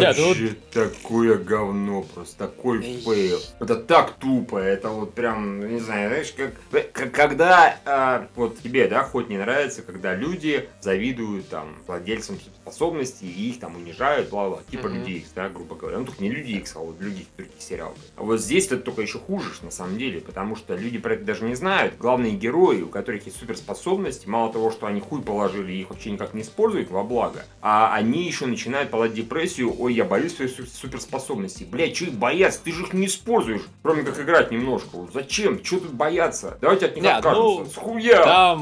Да, да ну... такое говно просто, такой фейл. Это так тупо, это вот прям, не знаю, знаешь, как, как когда э, вот тебе, да, хоть не нравится, когда люди завидуют там владельцам способностей и их там унижают, бла-бла, типа mm-hmm. Люди Икс, да, грубо говоря. Ну, только не Люди Икс, а вот Люди других сериалов. А вот здесь это только еще хуже, на самом деле, потому что люди про это даже не знают. Главные герои, у которых есть суперспособности, мало того, что они хуй положили их вообще никак не используют во благо, а они еще начинают падать депрессию, ой, я боюсь своих суперспособностей. Блядь, что их бояться? Ты же их не используешь, кроме как играть немножко. Вот зачем? Что тут бояться? Давайте от них Нет, откажемся. Ну, С хуя!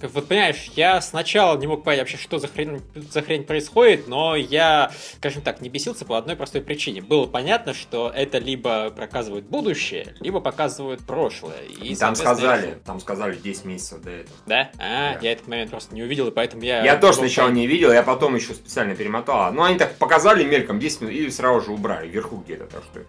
Там Вот понимаешь, я сначала не мог понять вообще, что за хрень, за хрень происходит, но я, скажем так, не бесился по одной простой причине. Было понятно, что это либо показывает будущее, либо показывает прошлое. И, там сказали, там сказали 10 месяцев до этого. Да? А, да. я этот момент просто не увидел, и поэтому я... Я тоже сначала понять. не видел, я потом еще специально перемотал. Ну, они так показали мельком 10 минут и сразу же убрали, вверху где-то, так что mm.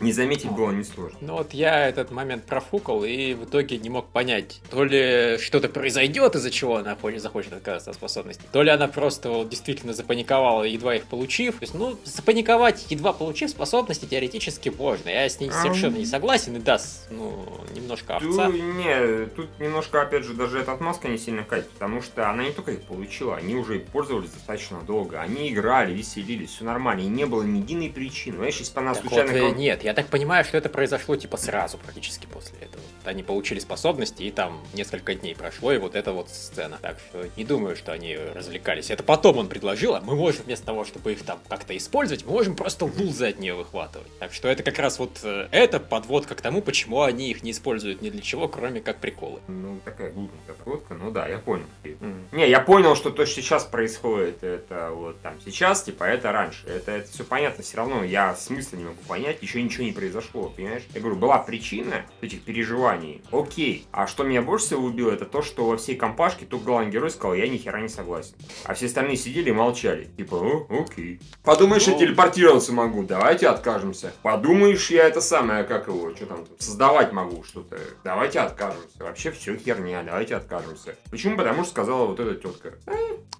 не заметить было несложно. Ну вот я этот момент профукал, и в итоге не мог понять, то ли что-то произойдет, из-за чего она захочет отказаться от способностей, то ли она просто вот, действительно запаниковала, едва их получив. То есть, ну, запаниковать, едва получив способности, теоретически можно. Я с ней совершенно не согласен, и да, ну, немножко овца. Тут, не, тут немножко, опять же, даже эта отмазка не сильно катит, потому что она не только их получила, они уже пользовались достаточно долго. Они играли, веселились, все нормально, и не было ни единой причины. Знаешь, если бы она так случайно... Вот, нет, я так понимаю, что это произошло типа сразу практически после этого. Они получили способности, и там несколько дней прошло, и вот эта вот сцена. Так что не думаю, что они развлекались. Это потом он предложил, а мы можем вместо того, чтобы их там как-то использовать, мы можем просто лузы от нее выхватывать. Так что это как раз вот э, это подводка к тому, почему они их не используют ни для чего, кроме как приколы. Ну, такая глупая подводка, ну да, я понял. Mm. Не, я понял, что то, что сейчас происходит, это вот там сейчас, типа, это раньше. Это, это все понятно, все равно я смысла не могу понять, еще ничего не произошло, понимаешь? Я говорю, была причина этих переживаний, окей. А что меня больше всего убило, это то, что во всей компашке только главный герой сказал, я ни хера не согласен. А все остальные сидели и молчали. Типа, о, окей. Подумаешь, я ну. телепортироваться могу, давайте откажемся. Подумаешь, я это самое, как его, что там, создавать могу что-то. Давайте откажемся. Вообще все херня, давайте откажемся. Почему? Потому что сказала вот эта тетка.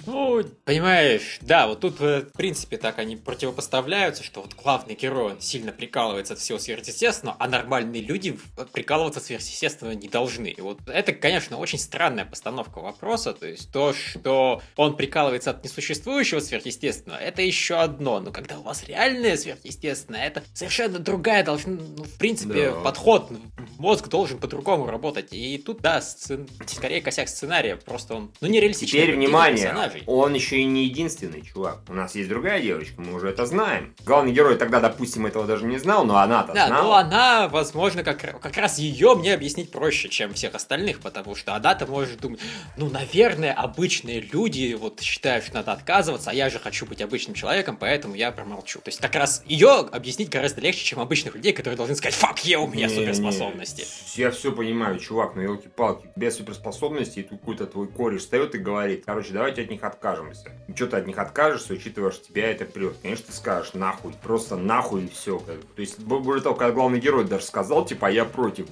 Ну, понимаешь, да, вот тут, э, в принципе, так они противопоставляются, что вот главный герой, он сильно прикалывается от всего сверхъестественного, а нормальные люди прикалываться от сверхъестественного не должны. И вот это, конечно, очень странная постановка вопроса, то есть то, что он прикалывается от несуществующего сверхъестественного, это еще одно, но когда у вас реальное сверхъестественное, это совершенно другая должна, ну, в принципе, да. подход, мозг должен по-другому работать, и тут, да, сцен... скорее косяк сценария, просто он, ну, нереалистичный. Теперь, внимание, персонажей. Он еще и не единственный чувак. У нас есть другая девочка, мы уже это знаем. Главный герой тогда, допустим, этого даже не знал, но она-то да, знала. но она, возможно, как, как раз ее мне объяснить проще, чем всех остальных, потому что она-то может думать, ну, наверное, обычные люди вот считают, что надо отказываться, а я же хочу быть обычным человеком, поэтому я промолчу. То есть как раз ее объяснить гораздо легче, чем обычных людей, которые должны сказать, фак, я у меня не, суперспособности. Не, я все понимаю, чувак, ну елки-палки, без суперспособностей, и тут какой-то твой кореш встает и говорит, короче, давайте от них откажемся. И что ты от них откажешься, учитывая, что тебя это прет. Конечно, ты скажешь нахуй, просто нахуй и все. То есть, более того, когда главный герой даже сказал, типа, а я против.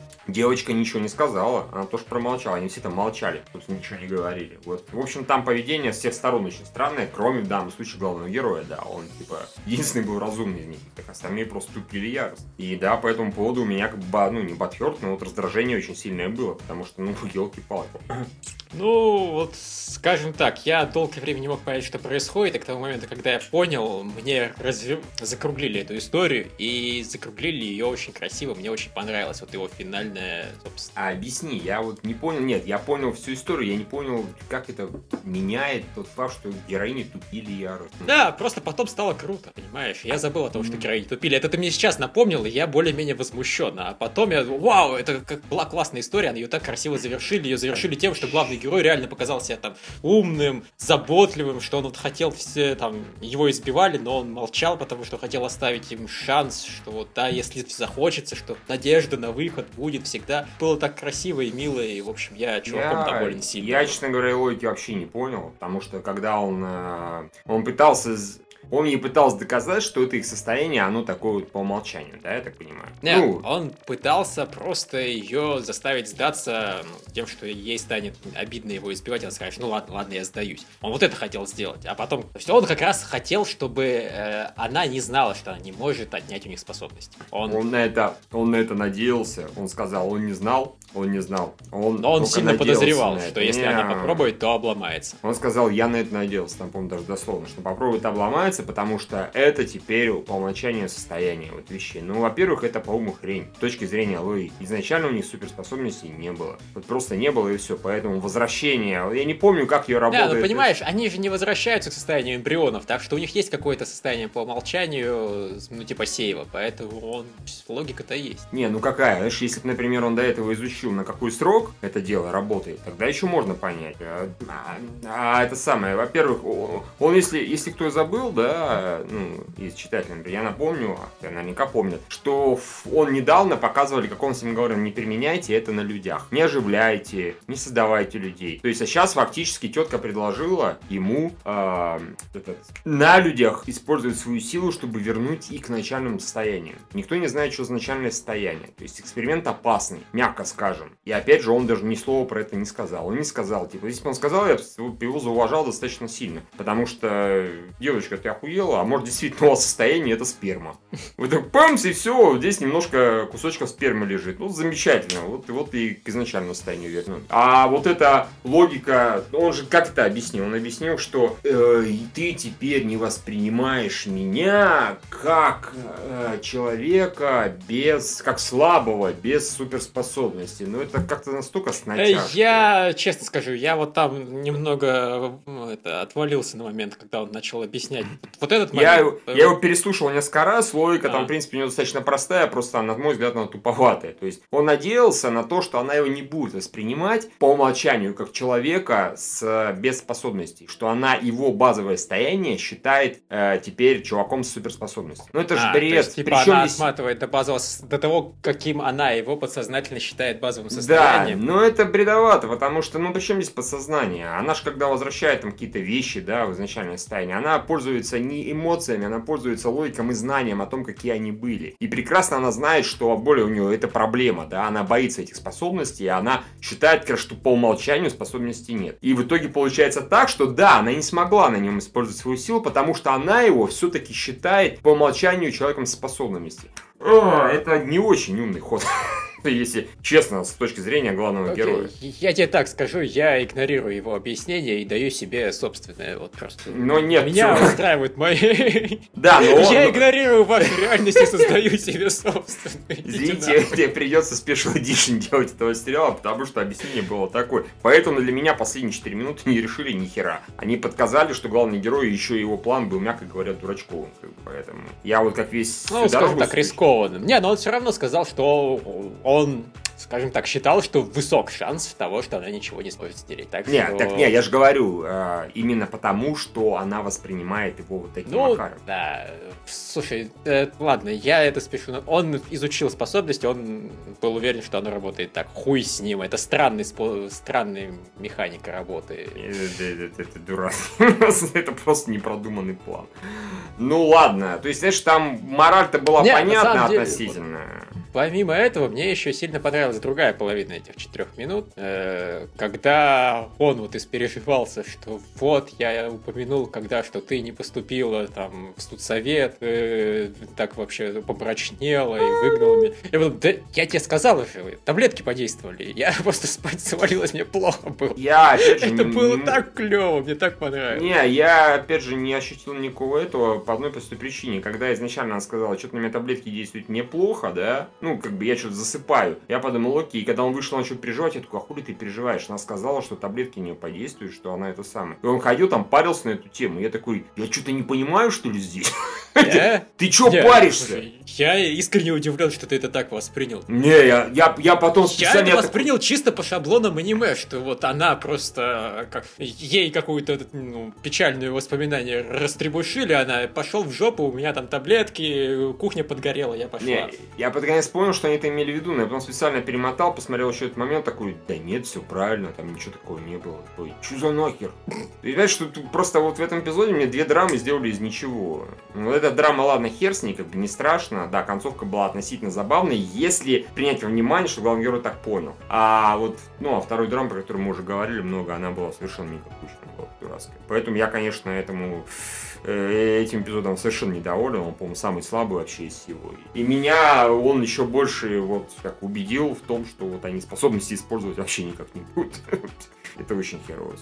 Девочка ничего не сказала, она тоже промолчала. Они все там молчали, тут ничего не говорили. Вот, в общем, там поведение с всех сторон очень странное, кроме, в данном случае, главного героя, да, он, типа, единственный был разумный из них, так остальные просто тупили ярость. И да, по этому поводу у меня, как бы, ну, не батхерт, но вот раздражение очень сильное было, потому что, ну, елки-палки. Ну, вот, скажем так, я долгое время не мог понять, что происходит, и к тому моменту, когда я понял, мне разве... закруглили эту историю, и закруглили ее очень красиво, мне очень понравилось, вот его финальная, собственно. А объясни, я вот не понял, нет, я понял всю историю, я не понял, как это меняет тот факт, что героини тупили яростно. Да, просто потом стало круто, понимаешь, я забыл о том, что героини тупили, это ты мне сейчас напомнил, и я более-менее возмущен, а потом я, вау, это как была классная история, ее так красиво завершили, ее завершили тем, что главный герой реально показал себя там умным, заботливым, что он вот хотел все там, его избивали, но он молчал, потому что хотел оставить им шанс, что вот, да, если захочется, что надежда на выход будет всегда. Было так красиво и мило, и, в общем, я чуваком я, доволен сильно. Я, честно говоря, логики вообще не понял, потому что когда он, э, он пытался он ей пытался доказать, что это их состояние, оно такое вот по умолчанию, да, я так понимаю? Нет, ну, он пытался просто ее заставить сдаться ну, тем, что ей станет обидно его избивать, она скажет, ну ладно, ладно, я сдаюсь. Он вот это хотел сделать, а потом, то есть он как раз хотел, чтобы э, она не знала, что она не может отнять у них способность. Он... он на это, он на это надеялся, он сказал, он не знал, он не знал. Он Но он сильно подозревал, что если не... она попробует, то обломается. Он сказал, я на это надеялся, там, помню, даже дословно, что попробует обломается, потому что это теперь по умолчанию состояние вот вещей. Ну, во-первых, это, по-моему, хрень. С точки зрения логики. Изначально у них суперспособностей не было. Вот просто не было и все. Поэтому возвращение... Я не помню, как ее работает. Да, ну понимаешь, они же не возвращаются к состоянию эмбрионов, так что у них есть какое-то состояние по умолчанию, ну, типа сейва, поэтому он... логика-то есть. Не, ну какая? Знаешь, если бы, например, он до этого изучил, на какой срок это дело работает, тогда еще можно понять. А, а, а это самое, во-первых, он, если, если кто забыл, да, ну, из читателей, я напомню, я наверняка помнят, что он недавно показывали, как он ним говорил, не применяйте это на людях, не оживляйте, не создавайте людей. То есть, а сейчас фактически тетка предложила ему э, этот, на людях использовать свою силу, чтобы вернуть их к начальному состоянию. Никто не знает, что за начальное состояние. То есть эксперимент опасный, мягко скажем. И опять же, он даже ни слова про это не сказал. Он не сказал, типа, если бы он сказал, я бы его зауважал достаточно сильно. Потому что, девочка, ты охуела, а может действительно у вас состояние это сперма. Вы так памс, и все, здесь немножко кусочков спермы лежит. Ну, замечательно. Вот, вот и к изначальному состоянию вернуть. А вот эта логика, он же как это объяснил? Он объяснил, что э, ты теперь не воспринимаешь меня как э, человека без, как слабого, без суперспособностей. Но это как-то настолько с Я, честно скажу, я вот там немного ну, это, отвалился на момент, когда он начал объяснять. Вот этот момент. Я, я его переслушал несколько раз, логика а. там, в принципе, у него достаточно простая, просто, на мой взгляд, она туповатая. То есть, он надеялся на то, что она его не будет воспринимать по умолчанию как человека с, без способностей, что она его базовое состояние считает э, теперь чуваком с суперспособностью. Ну, это же а, бред. есть, типа, Причем она здесь... отматывает до базового, до того, каким она его подсознательно считает базовым состоянием. Да, но это бредовато, потому что, ну, причем здесь подсознание? Она же, когда возвращает там какие-то вещи, да, в изначальное состояние, она пользуется не эмоциями, она пользуется логиком и знанием о том, какие они были. И прекрасно она знает, что более у нее это проблема, да, она боится этих способностей, и она считает, что по умолчанию способностей нет. И в итоге получается так, что да, она не смогла на нем использовать свою силу, потому что она его все-таки считает по умолчанию человеком с способностями. О, это не очень умный ход. если честно, с точки зрения главного okay. героя. Я тебе так скажу, я игнорирую его объяснение и даю себе собственное, вот просто. Но нет. Меня все... устраивают мои. Да, но он... Я игнорирую вашу реальность и создаю себе собственное. Извините, тебе придется Special Edition делать этого сериала, потому что объяснение было такое. Поэтому для меня последние 4 минуты не решили ни хера. Они подказали, что главный герой еще его план был, мягко говоря, дурачковым. Поэтому я вот как весь... Ну, скажем так, рискованным. Не, но он все равно сказал, что он скажем так, считал, что высок шанс того, что она ничего не сможет стереть. Так нет, что... так не, я же говорю, э, именно потому, что она воспринимает его вот таким ну, макаром. да. Слушай, э, ладно, я это спешу. Он изучил способности, он был уверен, что она работает так. Хуй с ним, это странный, спо... странная механика работы. Это, это, это дурак. это просто непродуманный план. Ну ладно, то есть, знаешь, там мораль-то была Нет, понятна относительно. Помимо этого, мне еще сильно понравилась другая половина этих четырех минут, э, когда он вот испереживался, что вот я упомянул, когда что ты не поступила там в студсовет, э, так вообще помрачнела и выгнала меня. Я говорю, да я тебе сказал уже, таблетки подействовали, я просто спать свалилась, мне плохо было. Я, опять же, Это не, было так клево, мне так понравилось. Не, я, опять же, не ощутил никакого этого по одной простой причине. Когда изначально она сказала, что-то на меня таблетки действуют неплохо, да, ну, как бы я что-то засыпаю. Я подумал, окей, и когда он вышел, он начал переживать, я такой, а хули ты переживаешь? Она сказала, что таблетки не подействуют, что она это самое. И он ходил там, парился на эту тему. Я такой, я что-то не понимаю, что ли, здесь? Ты чё паришься? Я искренне удивлен, что ты это так воспринял. Не, я, я, я потом специально... Я это воспринял чисто по шаблонам аниме, что вот она просто... Как, ей какую-то ну, печальное воспоминание растребушили, она пошел в жопу, у меня там таблетки, кухня подгорела, я пошла. Не, я под конец понял, что они это имели в виду, но я потом специально перемотал, посмотрел еще этот момент, такой, да нет, все правильно, там ничего такого не было. Ой, что за нахер? Ты знаешь, что просто вот в этом эпизоде мне две драмы сделали из ничего. Ну, эта драма, ладно, хер с ней, как бы не страшно, да, концовка была относительно забавной, если принять во внимание, что главный герой так понял. А вот, ну, а второй драма, про которую мы уже говорили много, она была совершенно никакущая, была дурацкая. Поэтому я, конечно, этому Э, этим эпизодом совершенно недоволен, он, по-моему, самый слабый вообще из всего. И меня он еще больше вот как убедил в том, что вот они способности использовать вообще никак не будут. Это очень херово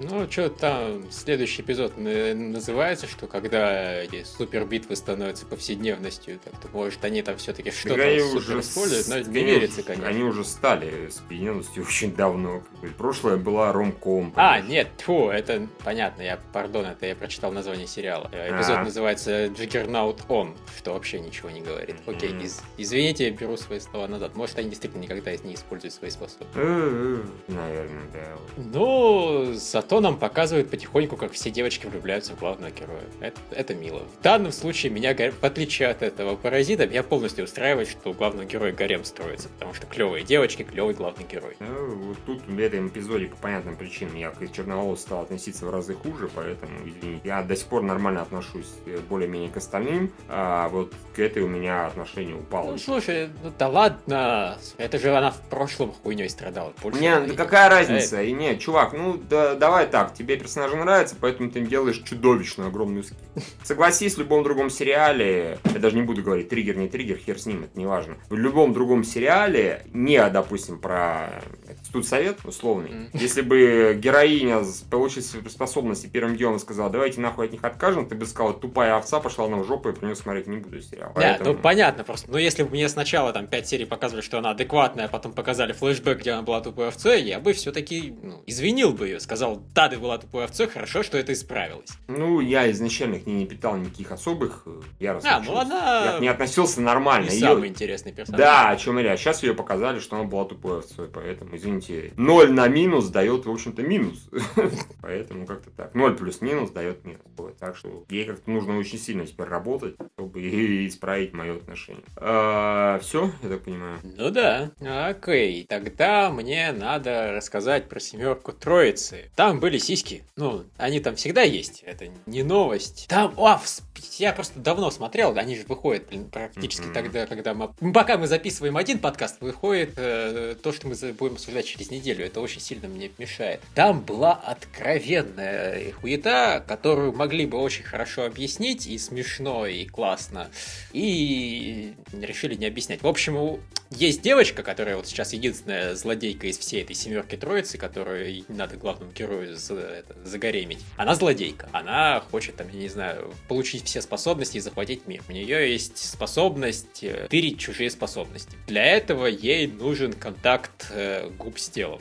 Ну, что там, следующий эпизод называется, что когда эти супер битвы становятся повседневностью, так-то, может, они там все-таки что-то супер используют, но не верится, конечно. Они уже стали с повседневностью очень давно. Прошлое была ромком. А, нет, фу, это понятно, я, пардон, это я прочитал название сериала. Э, эпизод а. называется Juggernaut On, что вообще ничего не говорит. Окей, из, извините, я беру свои слова назад. Может, они действительно никогда не используют свои способности. Э, наверное, да. Ну, зато нам показывают потихоньку, как все девочки влюбляются в главного героя. Это, это мило. В данном случае меня, в отличие от этого паразита, меня полностью устраивает, что у главного героя гарем строится, потому что клевые девочки, клевый главный герой. Ну, вот тут в этом эпизоде по понятным причинам я к черноволос стал относиться в разы хуже, поэтому, извините. Я до сих пор нормально отношусь э, более-менее к остальным, а вот к этой у меня отношение упало. Ну, слушай, ну да ладно, это же она в прошлом хуйней страдала. Больше не, ну какая разница? И нет, чувак, ну да, давай так, тебе персонажи нравятся, поэтому ты делаешь чудовищную огромную скидку. Согласись, в любом другом сериале, я даже не буду говорить триггер, не триггер, хер с ним, это не важно. В любом другом сериале, не, допустим, про тут совет условный, mm. если бы героиня получила способности первым делом сказала, давайте нахуй от них откажем, ты бы сказал, тупая овца пошла на жопу, и про нее смотреть не буду сериал. Да, Поэтому... ну понятно просто. Но если бы мне сначала там 5 серий показывали, что она адекватная, а потом показали флешбэк, где она была тупой овцой, я бы все-таки ну, извинил бы ее, сказал, да, ты была тупой овцой, хорошо, что это исправилось. Ну, я изначально к ней не питал никаких особых э, яростных А, ну она... Я не относился нормально. Не ее... самый интересный персонаж. Да, о чем я. Сейчас ее показали, что она была тупой овцой, поэтому, извините, 0 на минус дает, в общем-то, минус. поэтому как-то так. 0 плюс минус дает минус. Так что ей как-то нужно очень сильно теперь работать, чтобы исправить мое отношение. А, все, я так понимаю. Ну да. Окей, тогда мне надо рассказать про семерку Троицы. Там были сиськи. Ну, они там всегда есть. Это не новость. Там, о, я просто давно смотрел, они же выходят блин, практически mm-hmm. тогда, когда мы... Пока мы записываем один подкаст, выходит э, то, что мы будем обсуждать через неделю. Это очень сильно мне мешает. Там была откровенная хуета, которую могли бы очень хорошо объяснить, и смешно, и классно. И решили не объяснять. В общем, есть девочка, которая вот сейчас единственная злодейка из всей этой семерки троицы, которую надо главному герою за, загоремить. Она злодейка. Она хочет, там, я не знаю, получить все способности и захватить мир. У нее есть способность э, тырить чужие способности. Для этого ей нужен контакт э, губ с телом.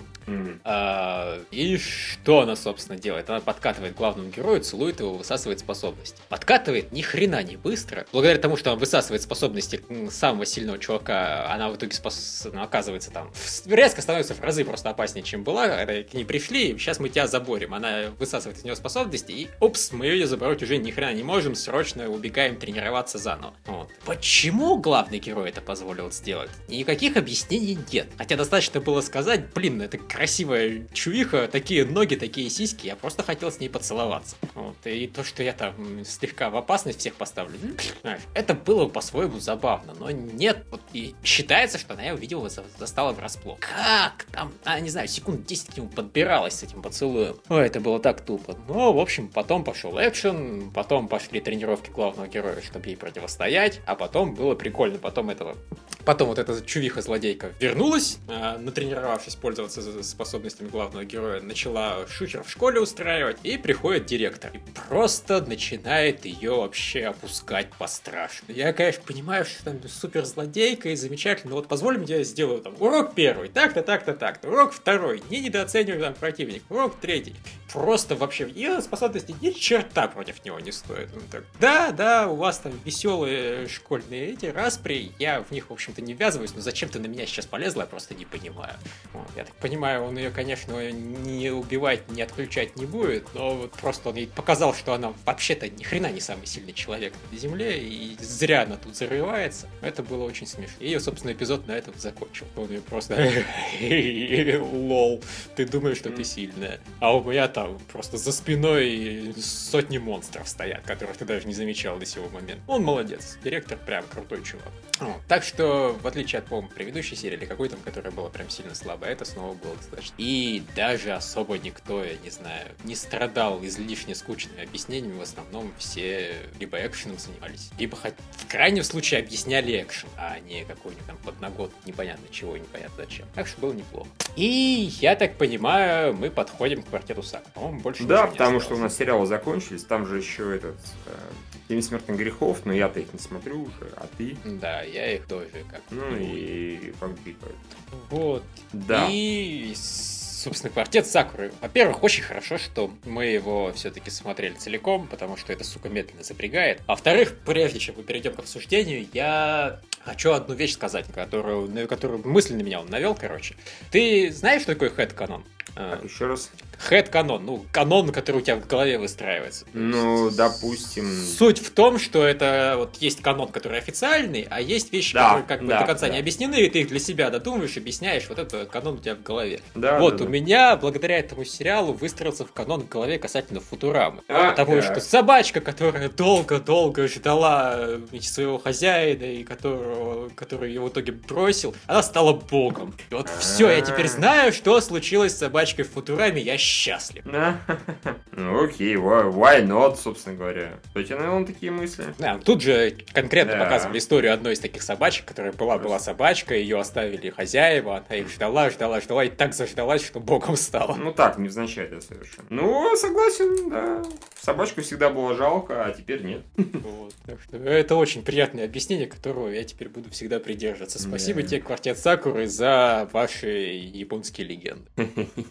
А, и что она, собственно, делает? Она подкатывает главному герою, целует его, высасывает способности. Подкатывает ни хрена не быстро. Благодаря тому, что она высасывает способности самого сильного чувака, она в итоге спос... ну, оказывается там резко становится в разы просто опаснее, чем была. Когда к ней пришли, сейчас мы тебя заборем. Она высасывает из нее способности, и опс, мы ее забороть уже ни хрена не можем, срочно убегаем тренироваться заново. Вот. Почему главный герой это позволил сделать? Никаких объяснений нет. Хотя достаточно было сказать, блин, это красивая чувиха, такие ноги, такие сиськи, я просто хотел с ней поцеловаться. Вот. И то, что я там слегка в опасность всех поставлю, ну, знаешь, это было по-своему забавно, но нет, вот и считается, что она я увидела, застала врасплох. Как там, а, не знаю, секунд 10 к нему подбиралась с этим поцелуем. Ой, это было так тупо. Ну, в общем, потом пошел экшен, потом пошли тренировки главного героя, чтобы ей противостоять, а потом было прикольно, потом этого Потом вот эта чувиха-злодейка вернулась, э, натренировавшись пользоваться способностями главного героя, начала шухер в школе устраивать, и приходит директор. И просто начинает ее вообще опускать по страшно. Я, конечно, понимаю, что там супер злодейка и замечательно, но вот позволь мне я сделаю там урок первый, так-то, так-то, так-то, урок второй, не недооценивай там противник, урок третий. Просто вообще ее способности ни черта против него не стоит. Он так, да, да, у вас там веселые школьные эти распри, я в них, в общем, чем-то не ввязываюсь, но зачем ты на меня сейчас полезла, я просто не понимаю. Вот, я так понимаю, он ее, конечно, не убивать, не отключать не будет, но вот просто он ей показал, что она вообще-то ни хрена не самый сильный человек на Земле, и зря она тут зарывается. Это было очень смешно. И ее, собственно, эпизод на этом закончил. Он ее просто... Лол, ты думаешь, что ты сильная. А у меня там просто за спиной сотни монстров стоят, которых ты даже не замечал до сего момента. Он молодец, директор прям крутой чувак. Так что, в отличие от, по-моему, предыдущей серии или какой там, которая была прям сильно слабая, это снова было достаточно. И даже особо никто, я не знаю, не страдал излишне скучными объяснениями, в основном все либо экшеном занимались, либо хоть в крайнем случае объясняли экшен, а не какой-нибудь там подногот непонятно чего, непонятно зачем. Так что было неплохо. И я так понимаю, мы подходим к квартету Сак. По-моему, больше Да, потому что у нас сериалы закончились, там же еще этот э, День смертных грехов, но я-то их не смотрю уже, а ты? Да, я их тоже как Ну и фанфик. Вот. Да. И, собственно, квартет Сакуры. Во-первых, очень хорошо, что мы его все-таки смотрели целиком, потому что это, сука, медленно запрягает. А во-вторых, прежде чем мы перейдем к обсуждению, я хочу одну вещь сказать, которую, на которую мысленно меня он навел, короче. Ты знаешь, что такое хэт-канон? Так, еще раз. Хэт канон, ну, канон, который у тебя в голове выстраивается. Ну, допустим. Суть в том, что это вот есть канон, который официальный, а есть вещи, Да, которые как бы да, до конца да. не объяснены, и ты их для себя додумываешь, объясняешь, вот это канон у тебя в голове. Да, вот, да, у да. меня, благодаря этому сериалу, выстроился в канон в голове касательно Футурамы. А, Потому так. что собачка, которая долго-долго ждала э, своего хозяина, и которого, который ее в итоге бросил, она стала богом. И вот все, я теперь А. знаю, что случилось с собачкой в Футураме, я счастлив. Да. Ну окей, why, why not, собственно говоря. Тебе навел такие мысли? Да, тут же конкретно Да. показывали историю одной из таких собачек, которая была, была собачка, ее оставили хозяева, она их ждала, ждала, ждала, и так заждалась, что богом стала. Ну так, невзначай, да, совершенно. Ну, согласен, да. Собачку всегда было жалко, а теперь нет. Вот, так что это очень приятное объяснение, которого я теперь буду всегда придерживаться. Спасибо Да. тебе, Квартет Сакуры, за ваши японские легенды.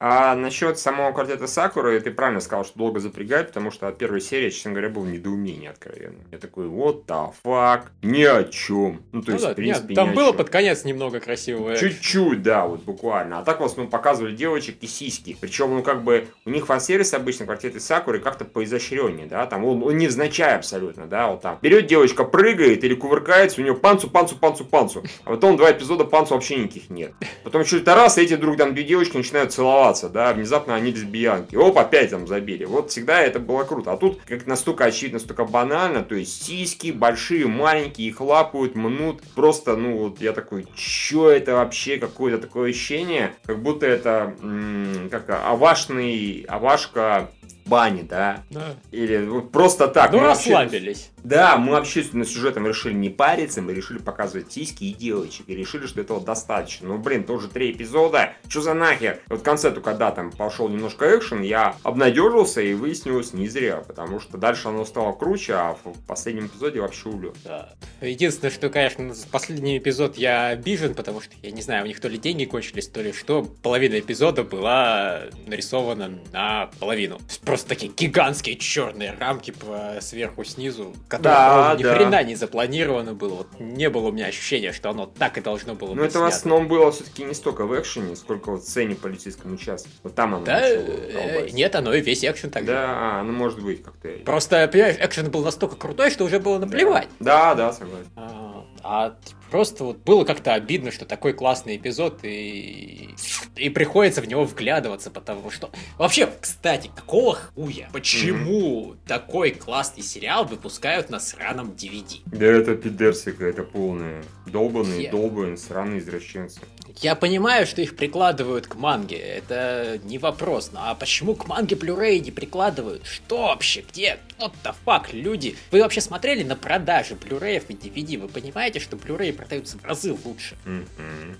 А насчет самого квартета Сакуры, ты правильно сказал, что долго запрягать, потому что от первой серии, честно говоря, было недоумение откровенно. Я такой, вот the fuck, ни о чем. Ну, то Ну есть, да, в принципе, нет, там ни было под конец немного красивого. Чуть-чуть, да, вот буквально. А так в основном показывали девочек и сиськи. Причем, ну, как бы, у них фан-сервис обычно квартеты Сакуры как-то поизощреннее, да, там он, он невзначай абсолютно, да, вот там. Берет девочка, прыгает или кувыркается, у нее панцу, панцу, панцу, панцу. А потом два эпизода панцу вообще никаких нет. Потом чуть раз, и эти вдруг там две девочки начинают целоваться, да, внезапно они лесбиянки. Оп, опять там забили. Вот всегда это было круто. А тут как настолько очевидно, настолько банально, то есть сиськи большие, маленькие, их лапают, мнут. Просто, ну, вот я такой, чё это вообще, какое-то такое ощущение, как будто это, м, как авашный, авашка бане, да? Да. Или вот просто так. Ну, мы вообще- расслабились. да, мы вообще на сюжетом решили не париться, мы решили показывать сиськи и девочек, и решили, что этого достаточно. Ну, блин, тоже три эпизода, что за нахер? Вот в конце, то когда там пошел немножко экшен, я обнадежился и выяснилось не зря, потому что дальше оно стало круче, а в последнем эпизоде вообще улет. Да. Единственное, что, конечно, с последний эпизод я обижен, потому что, я не знаю, у них то ли деньги кончились, то ли что, половина эпизода была нарисована на половину. То есть Просто такие гигантские черные рамки по сверху снизу, которые Да, ни да. хрена не запланировано было. Вот не было у меня ощущения, что оно так и должно было Но быть это в снято. основном было все-таки не столько в экшене, сколько вот в сцене в полицейском участке. Вот там оно Да, начало э, нет, оно и весь экшен же. Да, а, ну может быть как-то. Просто, понимаешь, экшен был настолько крутой, что уже было наплевать. Да, да, согласен. А, а просто вот было как-то обидно, что такой классный эпизод и... и приходится в него вглядываться, потому что... Вообще, кстати, какого хуя? Почему такой классный сериал выпускают на сраном DVD? Да это пидерсика, это полная. Долбанные, Я- долбанные, сраные извращенцы. Я понимаю, что их прикладывают к манге, это не вопрос, но а почему к манге Blu-ray не прикладывают? Что вообще? Где? What the fuck, люди? Вы вообще смотрели на продажи Blu-ray и DVD? Вы понимаете, что Blu-ray продаются в разы лучше?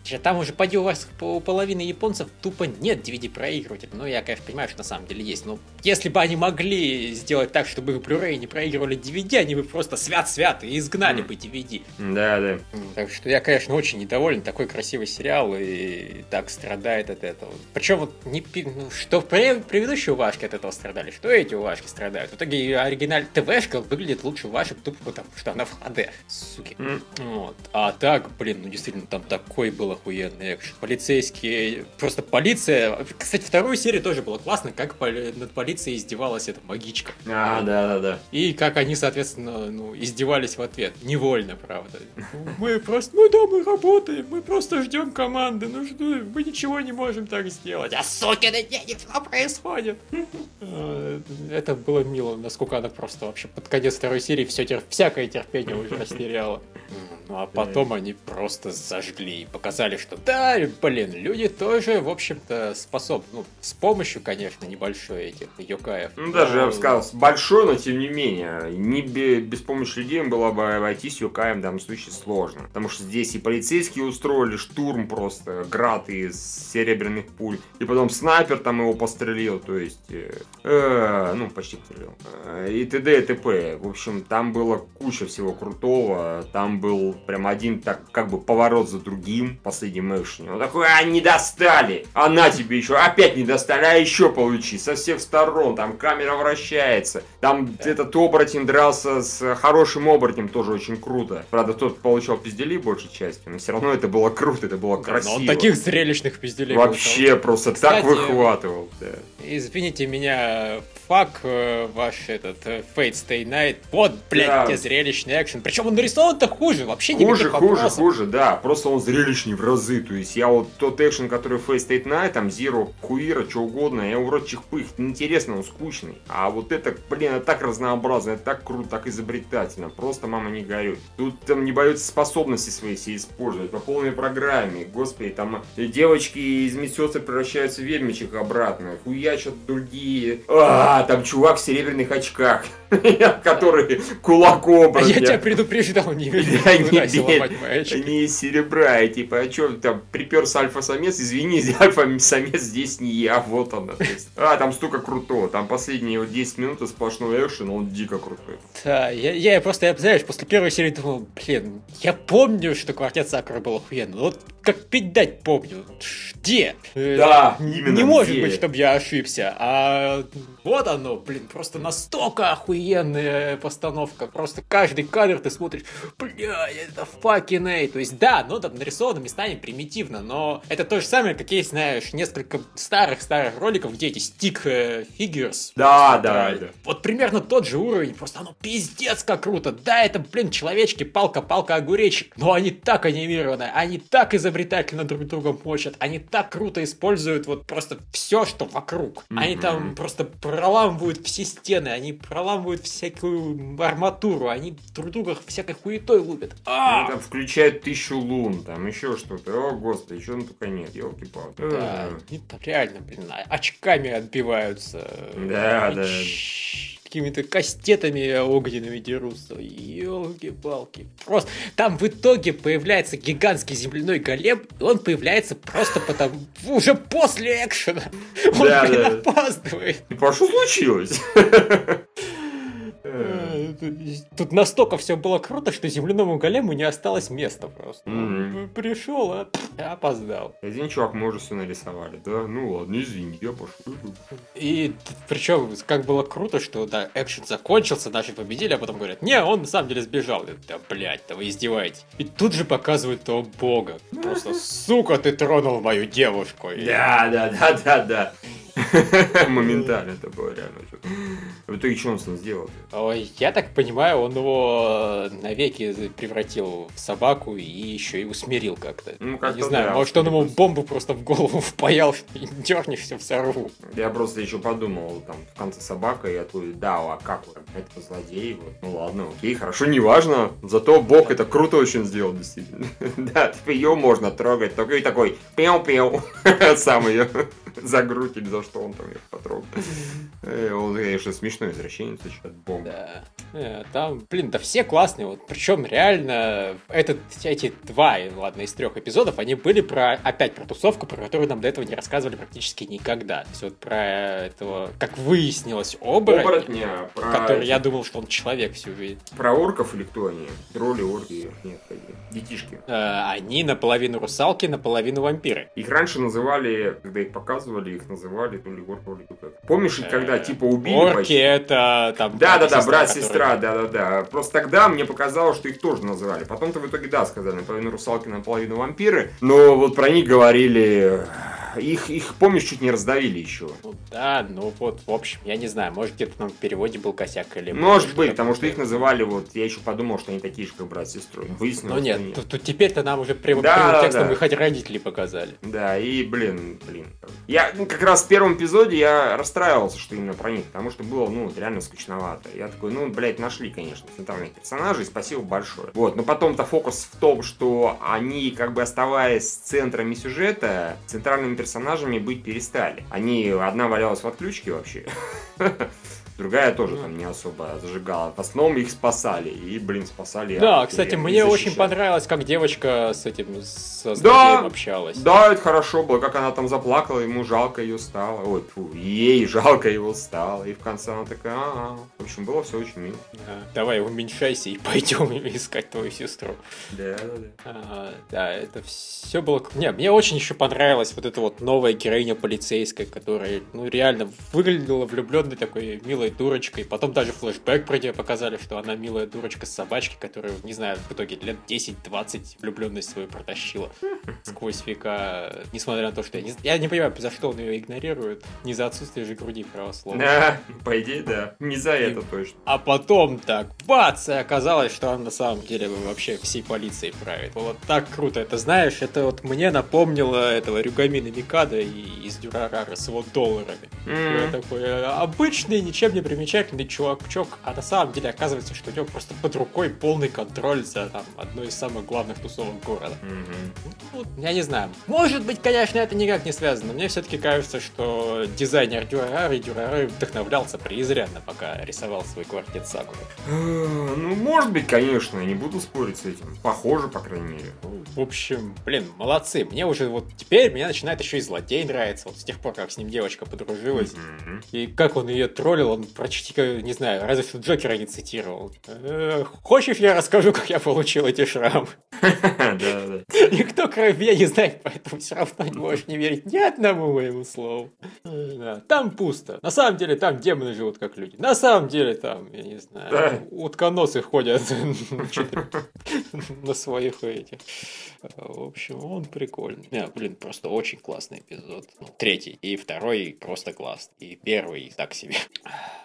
Слушай, Там уже поди у вас у половины японцев тупо нет DVD-проигрывателя. Ну, я, конечно, понимаю, что на самом деле есть. Но если бы они могли сделать так, чтобы их Blu-ray не проигрывали DVD, они бы просто свят-свят и изгнали Мгм. бы DVD. Да, да. Так что я, конечно, очень недоволен. Такой красивый сериал и так страдает от этого. Причем вот не, ну, что пре- предыдущие уважки от этого страдали, что эти уважки страдают. В итоге оригиналь ТВшка выглядит лучше ваших тупо потому, что она в HD. Суки. М. Вот. А так, блин, ну действительно, там такой был охуенный экшен. Полицейские, просто полиция... Кстати, вторую серию тоже было классно, как поли- над полицией издевалась эта магичка. А, да, да, да. И как они, соответственно, ну, издевались в ответ. Невольно, правда. Мы просто, ну да, мы работаем, мы просто ждем команды, ну что, мы ничего не можем так сделать. А сукины дети, что происходит? А, это было мило, насколько она просто вообще под конец второй серии все тер... всякое терпение уже растеряла. Ну а потом они просто зажгли и показали, что да, блин, люди тоже, в общем-то, способны. Ну, с помощью, конечно, небольшой этих юкаев. Ну, даже, я бы сказал, большой, но тем не менее. Не без помощи людей было бы обойтись юкаем в данном случае сложно. Потому что здесь и полицейские устроили штурм просто, град из серебряных пуль. И потом снайпер там его пострелил, то есть... Э, э, ну, почти пострелил. Э, и т.д. и т.п. В общем, там было куча всего крутого. Там был прям один так как бы поворот за другим в последнем экшене. Он такой, а, не достали! Она тебе еще, опять не достали, а еще получи, со всех сторон, там камера вращается. Там да. этот оборотень дрался с хорошим оборотнем, тоже очень круто. Правда, тот получал пиздели большей части, но все равно это было круто, это было красиво. Но он таких зрелищных пизделей Вообще просто Кстати, так выхватывал. Да. Извините меня, фак э, ваш этот э, Fate Stay Night. Вот, блядь, да. где зрелищный экшен. Причем он нарисован-то хуже, вообще не Хуже, хуже, хуже, да. Просто он зрелищный в разы. То есть я вот тот экшен, который Fate Stay Night, там Zero, Куира, что угодно, я урод чихпых. Интересно, он скучный. А вот это, блин, это так разнообразно, это так круто, так изобретательно. Просто мама не горюй. Тут там не боятся способности свои все использовать по полной программе. Господи, там девочки из медсестры превращаются в ведьмичек обратно. Хуячат другие. А, а, там чувак в серебряных очках, который кулаком. А я тебя предупреждал, не Не из серебра, и типа, а что, там, приперся альфа-самец, извини, альфа-самец здесь не я, вот он. А, там столько крутого, там последние 10 минут сплошного экшена, он дико крутой. Да, я, я просто, я, знаешь, после первой серии думал, блин, я помню, что квартет Сакура был охуенно, вот как пить дать помню. Где? Да, э, именно Не может быть, чтобы я ошибся. А вот оно, блин, просто настолько охуенная постановка. Просто каждый кадр ты смотришь, бля, это fucking A. То есть, да, ну там нарисовано местами примитивно, но это то же самое, как есть, знаешь, несколько старых-старых роликов, где эти стик фигурс. Да, да, да. Вот примерно тот же уровень, просто оно пиздец как круто. Да, это, блин, человечки, палка-палка, огуречек, но они так анимированы, они так изобретательно друг друга мочат, они так круто используют вот просто все, что вокруг. Они там просто проламывают все стены, они проламывают всякую арматуру, они друг друга всякой хуетой лупят. А! Они там включают тысячу лун, там еще что-то. О, господи, еще только нет, елки-палки. Да, они там реально, блин, очками отбиваются. Да, да какими-то кастетами огненными дерутся. Елки-палки. Просто там в итоге появляется гигантский земляной голем, и он появляется просто потому, уже после экшена. Он, да, блин, да. опаздывает. А что случилось? Э, тут настолько все было круто, что земляному голему не осталось места просто. Mm-hmm. Пришел, а опоздал. Один чувак, мы уже все нарисовали, да? Ну ладно, извини, я пошел. И причем, как было круто, что да, экшен закончился, наши победили, а потом говорят, не, он на самом деле сбежал. Да, блядь, да вы издеваетесь. И тут же показывают того бога. Просто, сука, ты тронул мою девушку. Да, да, да, да, да. Моментально это было реально. В итоге что он с ним сделал? Я так понимаю, он его навеки превратил в собаку и еще и усмирил как-то. Ну, как не знаю, может он ему бомбу просто в голову впаял, и дернешься в сорву. Я просто еще подумал, там, в конце собака, и я такой, да, а как это злодей, вот. Ну ладно, окей, хорошо, неважно. Зато бог это круто очень сделал, действительно. Да, типа ее можно трогать, только и такой, пел-пел, сам ее за грудь или за что он там их потрогал. Э, он, конечно, смешной извращенец, от бога. Да. Э, там, блин, да все классные. Вот, причем реально этот, эти два, ладно, из трех эпизодов, они были про, опять про тусовку, про которую нам до этого не рассказывали практически никогда. То есть вот про этого, как выяснилось, оборотня, оборотня про... который я думал, что он человек всю жизнь. Про орков или кто они? Тролли, орки, нет, детишки. Э, они наполовину русалки, наполовину вампиры. Их раньше называли, когда их показывали, их называли то ли орк, то ли как. Помнишь, когда типа убили... Орки это там... Да-да-да, брат-сестра, да-да-да. Просто тогда мне показалось, что их тоже называли. Потом-то в итоге, да, сказали, наполовину русалки, наполовину вампиры. Но вот про них говорили их, их, помнишь, чуть не раздавили еще. Ну да, ну вот, в общем, я не знаю, может где-то там в переводе был косяк или... Может быть, потому что их называли, вот, я еще подумал, что они такие же, как брат с сестрой. Выяснилось, Ну нет, что тут, тут теперь-то нам уже прямо Да, прямым текстом да. и хоть родители показали. Да, и, блин, блин. Я ну, как раз в первом эпизоде я расстраивался, что именно про них, потому что было, ну, реально скучновато. Я такой, ну, блядь, нашли, конечно, центральных персонажей, спасибо большое. Вот, но потом-то фокус в том, что они, как бы оставаясь центрами сюжета, центральными персонажами быть перестали. Они, одна валялась в отключке вообще. Другая тоже там не особо зажигала. В основном их спасали. И, блин, спасали. Да, от- кстати, мне очень защищали. понравилось, как девочка с этим, со Да. общалась. Да, это хорошо было, как она там заплакала, ему жалко ее стало. Ой, фу, ей жалко его стало. И в конце она такая, а В общем, было все очень мило. Да. Давай уменьшайся и пойдем искать твою сестру. Да, да, да. А, да, это все было... Не, мне очень еще понравилась вот эта вот новая героиня полицейская, которая, ну, реально выглядела влюбленной такой милой дурочкой. Потом даже флешбэк про нее показали, что она милая дурочка с собачки, которая, не знаю, в итоге лет 10-20 влюбленность свою протащила сквозь века, несмотря на то, что я не, я не понимаю, за что он ее игнорирует, не за отсутствие же груди православия. Да, по идее, да. Не за это точно. А потом так, бац, и оказалось, что он на самом деле вообще всей полицией правит. Вот так круто. Это знаешь, это вот мне напомнило этого Рюгамина Микада и- из Дюрарара с его долларами. И М. он такой обычный, ничем не примечательный чувачок, а на самом деле оказывается, что у него просто под рукой полный контроль за там, одной из самых главных тусовок города. Мгм. Ну, я не знаю. Может быть, конечно, это никак не связано. Мне все-таки кажется, что дизайнер Дюрарары Дюрарары вдохновлялся преизрядно, пока рисовал свой квартет Сакуры. Э, Ну, может быть, конечно, я не буду спорить с этим. Похоже, по крайней мере. В общем, блин, молодцы. Мне уже вот теперь мне начинает еще и злодей нравиться. Вот с тех пор, как с ним девочка подружилась. Мгм. И как он ее троллил, он почти, не знаю, разве что Джокера не цитировал. «Э, Хочешь, я расскажу, как я получил эти шрамы? Никто, кроме меня, не знает, поэтому все равно не можешь не верить ни одному моему слову. Там пусто. На самом деле там демоны живут как люди. На самом деле там, я не знаю, утконосы ходят на своих этих. В общем, он прикольный. Блин, просто очень классный эпизод. Ну, Третий. И второй просто классный. И первый так себе.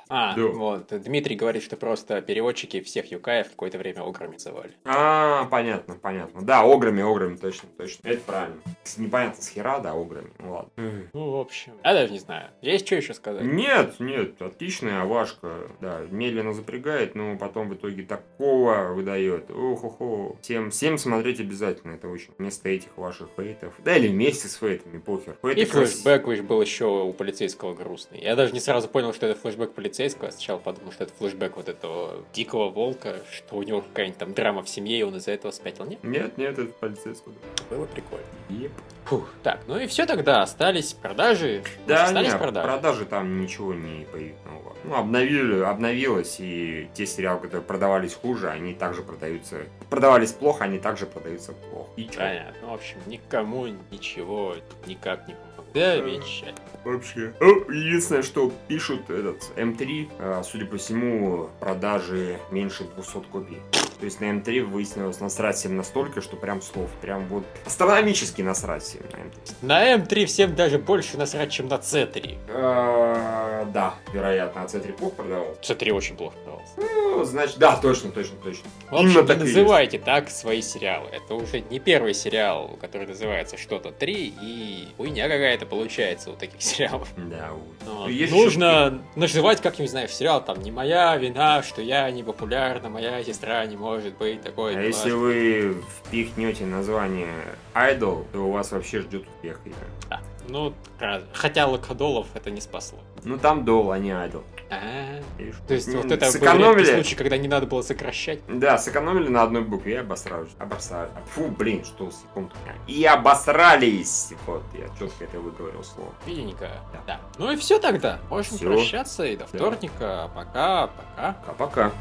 А, Да. вот. Дмитрий говорит, что просто переводчики всех юкаев какое-то время ограми называли. А, понятно, понятно. Да, ограми, ограми, точно, точно. Это правильно. Непонятно с хера, да, ограми. Ну ладно. Ну, в общем. Я даже не знаю. Есть что еще сказать? Нет, нет, отличная авашка. Да, медленно запрягает, но потом в итоге такого выдает. Ох-охо. Всем, всем смотреть обязательно. Это очень вместо этих ваших фейтов. Да или вместе с фейтами, похер. Фейты И крас- флешбэк ведь был еще у полицейского грустный. Я даже не сразу понял, что это флешбэк полицейского. Я сначала подумал, что это флешбэк вот этого дикого волка, что у него какая-нибудь там драма в семье, и он из-за этого спятил. Нет, Нет, нет, это полицейского. было прикольно. Еп. Фух. Так, ну и все тогда. Остались продажи. Да, остались нет, продажи. продажи там ничего не появилось. Ну, обновили, обновилось, и те сериалы, которые продавались хуже, они также продаются. Продавались плохо, они также продаются плохо. И чё? Понятно. Ну, в общем, никому ничего никак не помогло. Да, вещать. Вообще. Ну, единственное, что пишут этот М3, э, судя по всему, продажи меньше 200 копий. То есть на М3 выяснилось насрать всем настолько, что прям слов. Прям вот астрономически насрать всем на М3. На М3 всем даже больше насрать, чем на C3. Э, Да, вероятно, а C3 плохо продавал. C3 очень плохо продавался. Ну, значит, да, точно, точно, точно. Именно так называйте так свои сериалы. Это уже не первый сериал, который называется что-то 3, и хуйня какая-то получается у таких сериалов. Да. Ну, Нужно называть как-нибудь, знаешь, сериал там не моя вина, что я не популярна, моя сестра не может быть такой. А если важно». вы впихнете название Idol, то у вас вообще ждет успех. Да. Ну, хотя Локодолов это не спасло. Ну там Дол, а не Idol. А? То есть вот это был сэкономили. редкий случай, когда не надо было сокращать. Да, сэкономили на одной букве и обосрались. Обосрались. Фу, блин, что секунду. И обосрались. Вот, я четко это выговорил слово. Виденько. Да. Да. Ну и все тогда. Можем Всё. прощаться и до вторника. Пока, пока. Пока-пока.